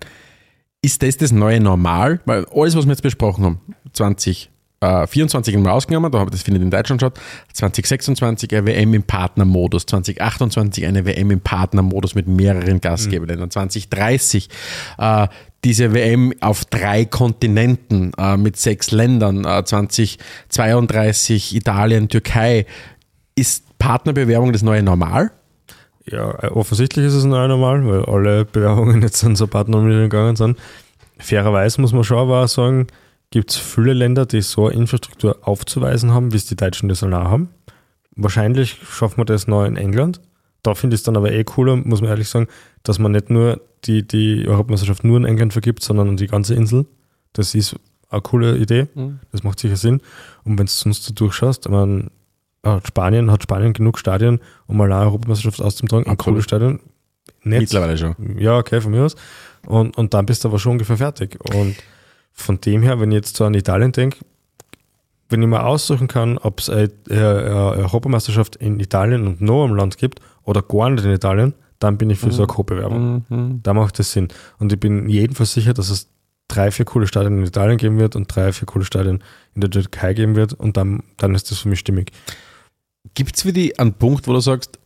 Ist das das neue Normal? Weil alles, was wir jetzt besprochen haben, 20, äh, 2024 einmal ausgenommen, da habe ich das findet in Deutschland statt. 2026 eine WM im Partnermodus, 2028 eine WM im Partnermodus mit mehreren Gastgeberländern, 2030 äh, diese WM auf drei Kontinenten äh, mit sechs Ländern, äh, 2032 Italien, Türkei. Ist Partnerbewerbung das neue Normal? Ja, äh, offensichtlich ist es neu normal, weil alle Bewerbungen jetzt an so Partnerunternehmen gegangen sind. Fairerweise muss man schon aber auch sagen, gibt es viele Länder, die so eine Infrastruktur aufzuweisen haben, wie es die Deutschen das auch haben. Wahrscheinlich schaffen wir das neu in England. Da finde ich es dann aber eh cooler, muss man ehrlich sagen, dass man nicht nur die, die Europameisterschaft nur in England vergibt, sondern an die ganze Insel. Das ist eine coole Idee. Mhm. Das macht sicher Sinn. Und wenn du sonst so durchschaust, ich meine, hat Spanien hat Spanien genug Stadien, um mal eine Europameisterschaft auszutragen, ein cooles Stadion. Nicht, Mittlerweile schon. ja, okay, von mir aus. Und, und dann bist du aber schon ungefähr fertig. Und von dem her, wenn ich jetzt so an Italien denke, wenn ich mal aussuchen kann, ob es eine, eine Europameisterschaft in Italien und noch im Land gibt oder gar nicht in Italien, dann bin ich für so eine Co-Bewerbung. Mhm. Da macht das Sinn. Und ich bin jedenfalls sicher, dass es drei, vier coole Stadien in Italien geben wird und drei, vier coole Stadien in der Türkei geben wird und dann, dann ist das für mich stimmig. Gibt es für dich einen Punkt, wo du sagst,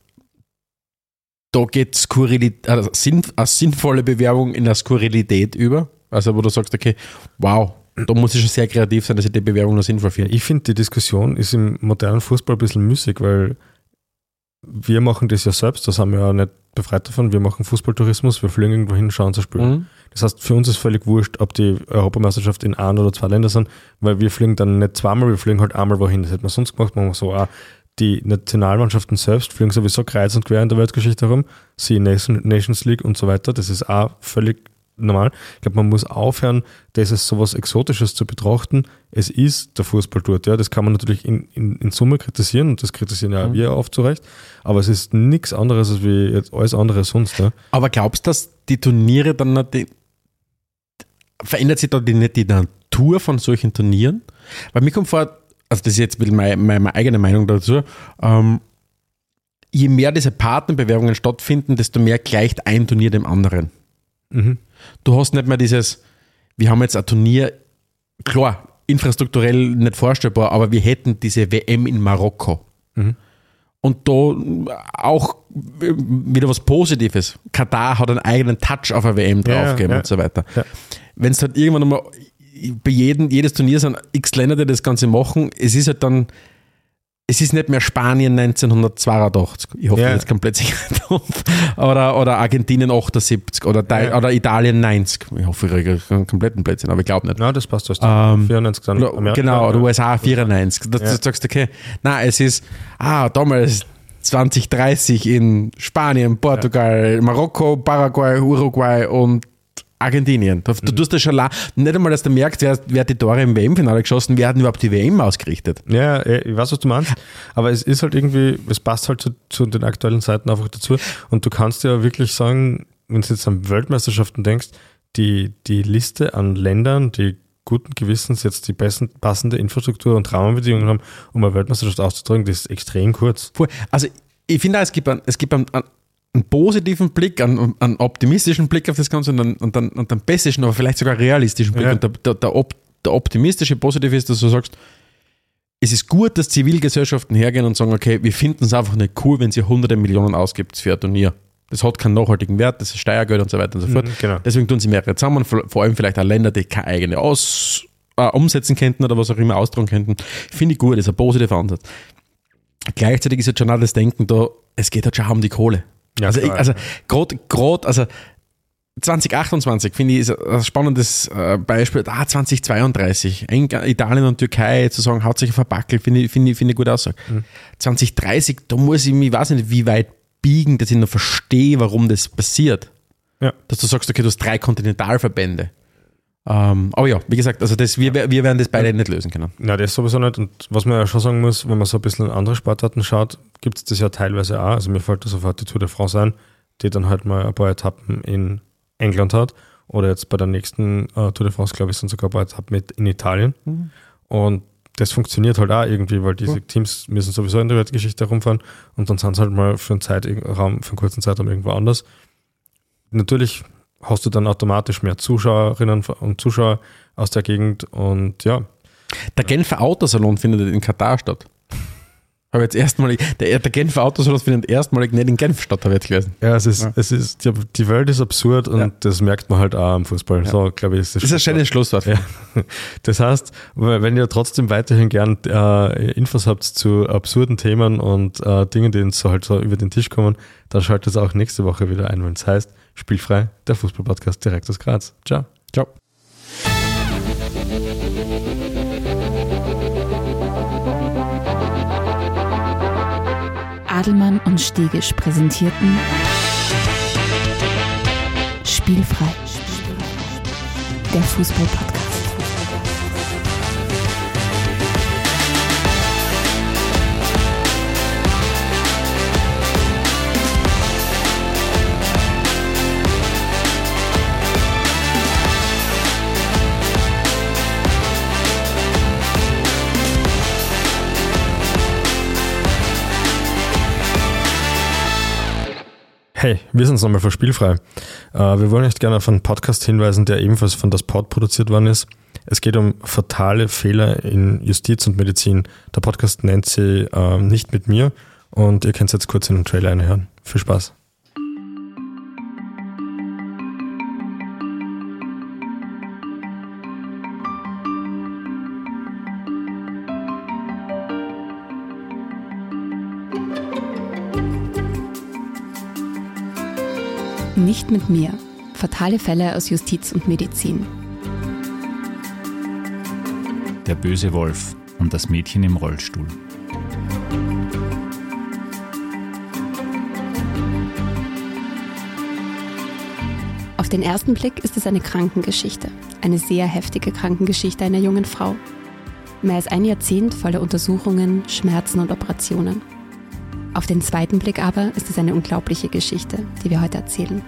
da geht Skurrilität, also sinn, eine sinnvolle Bewerbung in eine Skurrilität über? Also wo du sagst, okay, wow, da muss ich schon sehr kreativ sein, dass ich die Bewerbung noch sinnvoll finde. ich finde, die Diskussion ist im modernen Fußball ein bisschen müßig, weil wir machen das ja selbst, das haben wir ja nicht befreit davon. Wir machen Fußballtourismus, wir fliegen irgendwo hin, schauen zu spielen. Mhm. Das heißt, für uns ist völlig wurscht, ob die Europameisterschaft in ein oder zwei Ländern sind, weil wir fliegen dann nicht zweimal, wir fliegen halt einmal wohin. Das hätte man sonst gemacht, machen wir so auch. Die Nationalmannschaften selbst fliegen sowieso kreuz und quer in der Weltgeschichte herum, sie Nation, Nations League und so weiter. Das ist auch völlig normal. Ich glaube, man muss aufhören, das als sowas Exotisches zu betrachten. Es ist der Fußball dort, ja. Das kann man natürlich in, in, in Summe kritisieren und das kritisieren ja auch wir oft zu Recht. Aber es ist nichts anderes als wie jetzt alles andere sonst. Ja. Aber glaubst du, dass die Turniere dann die, verändert sich da die, nicht die Natur von solchen Turnieren? Weil mir kommt vor, also das ist jetzt ein bisschen meine, meine, eigene Meinung dazu, ähm, je mehr diese Partnerbewerbungen stattfinden, desto mehr gleicht ein Turnier dem anderen. Mhm. Du hast nicht mehr dieses, wir haben jetzt ein Turnier, klar, infrastrukturell nicht vorstellbar, aber wir hätten diese WM in Marokko. Mhm. Und da auch wieder was Positives. Katar hat einen eigenen Touch auf eine WM Ja, draufgegeben ja. und so weiter. Ja. Wenn es halt irgendwann einmal bei jedem, jedes Turnier sind x Länder, die das Ganze machen, es ist halt dann, es ist nicht mehr Spanien 1982, ich hoffe, Ja. jetzt komplett sicher oder, oder Argentinien 78 oder, Ja. oder Italien 90. Ich hoffe, ich kriege einen kompletten Blödsinn, aber ich glaube nicht. Na, das passt. Das Ähm, 94 dann Amerika. genau, oder. USA 94. Dass Ja. du sagst, okay, na, es ist, ah, damals 2030 in Spanien, Portugal, Marokko, Paraguay, Uruguay und Argentinien. Du, Mhm. du tust das schon la nicht einmal, dass du merkst, wer, wer hat die Tore im WM-Finale geschossen, wer hat überhaupt die WM ausgerichtet. Ja, ich weiß, was du meinst. Aber es ist halt irgendwie, es passt halt zu, zu den aktuellen Zeiten einfach dazu. Und du kannst ja wirklich sagen, wenn du jetzt an Weltmeisterschaften denkst, die, die Liste an Ländern, die guten Gewissens jetzt die besten, passende Infrastruktur und Rahmenbedingungen haben, um eine Weltmeisterschaft auszutragen, das ist extrem kurz. Also ich finde es gibt einen, es gibt einen, einen, positiven Blick, einen, einen optimistischen Blick auf das Ganze und einen, und einen, und einen pessimistischen, aber vielleicht sogar realistischen Blick. Ja. Und der, der, der, op, der optimistische Positive ist, dass du sagst, es ist gut, dass Zivilgesellschaften hergehen und sagen, okay, wir finden es einfach nicht cool, wenn sie hunderte Millionen ausgibt für ein Turnier. Das hat keinen nachhaltigen Wert, das ist Steuergeld und so weiter und so fort. Mhm, genau. Deswegen tun sie mehrere zusammen, vor vor allem vielleicht auch Länder, die keine eigene aus, äh, umsetzen könnten oder was auch immer austragen könnten. Finde ich gut, das ist ein positiver Ansatz. Gleichzeitig ist jetzt schon auch das Denken da, es geht halt schon um die Kohle. Ja, also, ich, also gerade, gerade, also 2028 finde ich ist ein spannendes äh, Beispiel. Ah, 2032. Eng- Italien und Türkei zu sagen, haut sich verbackelt, finde ich, finde ich, finde ich gut Aussage. Mhm. 2030, da muss ich mich, ich weiß nicht, wie weit biegen, dass ich noch verstehe, warum das passiert. Ja. Dass du sagst, okay, du hast drei Kontinentalverbände. Ähm, aber ja, wie gesagt, also das, wir, wir werden das beide nicht lösen können. Na, das sowieso nicht. Und was man ja schon sagen muss, wenn man so ein bisschen in andere Sportarten schaut, gibt es das ja teilweise auch. Also mir fällt da sofort die Tour de France ein, die dann halt mal ein paar Etappen in England hat. Oder jetzt bei der nächsten äh, Tour de France, glaube ich, sind sogar ein paar Etappen mit in Italien. Und das funktioniert halt auch irgendwie, weil diese Teams müssen sowieso in der Weltgeschichte herumfahren und dann sind sie halt mal für einen Zeitraum, für einen kurzen Zeitraum irgendwo anders. Natürlich hast du dann automatisch mehr Zuschauerinnen und Zuschauer aus der Gegend und ja, Der Genfer Autosalon findet in Katar statt. Habe jetzt erstmalig, der, der Genfer Autosalon findet erstmalig nicht in Genf statt, habe ich jetzt gelesen. Ja, es ist, es ist, die, die Welt ist absurd und Ja. das merkt man halt auch am Fußball. So, glaube ich, ist das Das ist ein schönes Schlusswort. Ja. Das heißt, wenn ihr trotzdem weiterhin gern äh, Infos habt zu absurden Themen und äh, Dingen, die uns so halt so über den Tisch kommen, dann schaltet es auch nächste Woche wieder ein, wenn es heißt, spielfrei, der Fußballpodcast direkt aus Graz. Ciao. Ciao. Adelmann und Stegisch präsentierten Spielfrei. Der Fußball-Podcast. Hey, wir sind nochmal für Spielfrei. Äh, wir wollen euch gerne auf einen Podcast hinweisen, der ebenfalls von das Pod produziert worden ist. Es geht um fatale Fehler in Justiz und Medizin. Der Podcast nennt sie äh, Nicht mit mir und ihr könnt jetzt kurz in den Trailer einhören. Viel Spaß. Nicht mit mir. Fatale Fälle aus Justiz und Medizin. Der böse Wolf und das Mädchen im Rollstuhl. Auf den ersten Blick ist es eine Krankengeschichte. Eine sehr heftige Krankengeschichte einer jungen Frau. Mehr als ein Jahrzehnt voller Untersuchungen, Schmerzen und Operationen. Auf den zweiten Blick aber ist es eine unglaubliche Geschichte, die wir heute erzählen.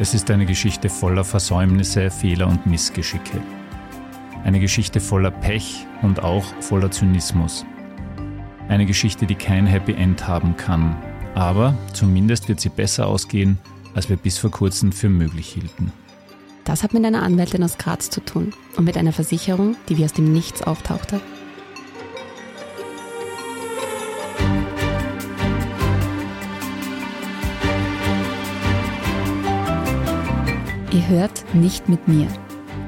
Es ist eine Geschichte voller Versäumnisse, Fehler und Missgeschicke. Eine Geschichte voller Pech und auch voller Zynismus. Eine Geschichte, die kein Happy End haben kann. Aber zumindest wird sie besser ausgehen, als wir bis vor kurzem für möglich hielten. Das hat mit einer Anwältin aus Graz zu tun und mit einer Versicherung, die wie aus dem Nichts auftauchte. Ihr hört nicht mit mir.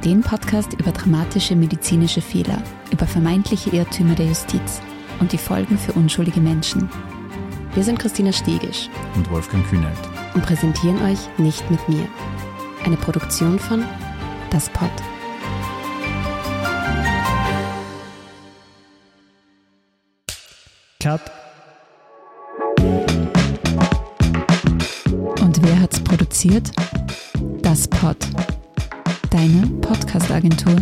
Den Podcast über dramatische medizinische Fehler, über vermeintliche Irrtümer der Justiz und die Folgen für unschuldige Menschen. Wir sind Christina Stegisch Und Wolfgang Kühnelt. und präsentieren euch Nicht mit mir. Eine Produktion von Das Pod. Cut. Und wer hat's produziert? Das Pod. Deine Podcast-Agentur.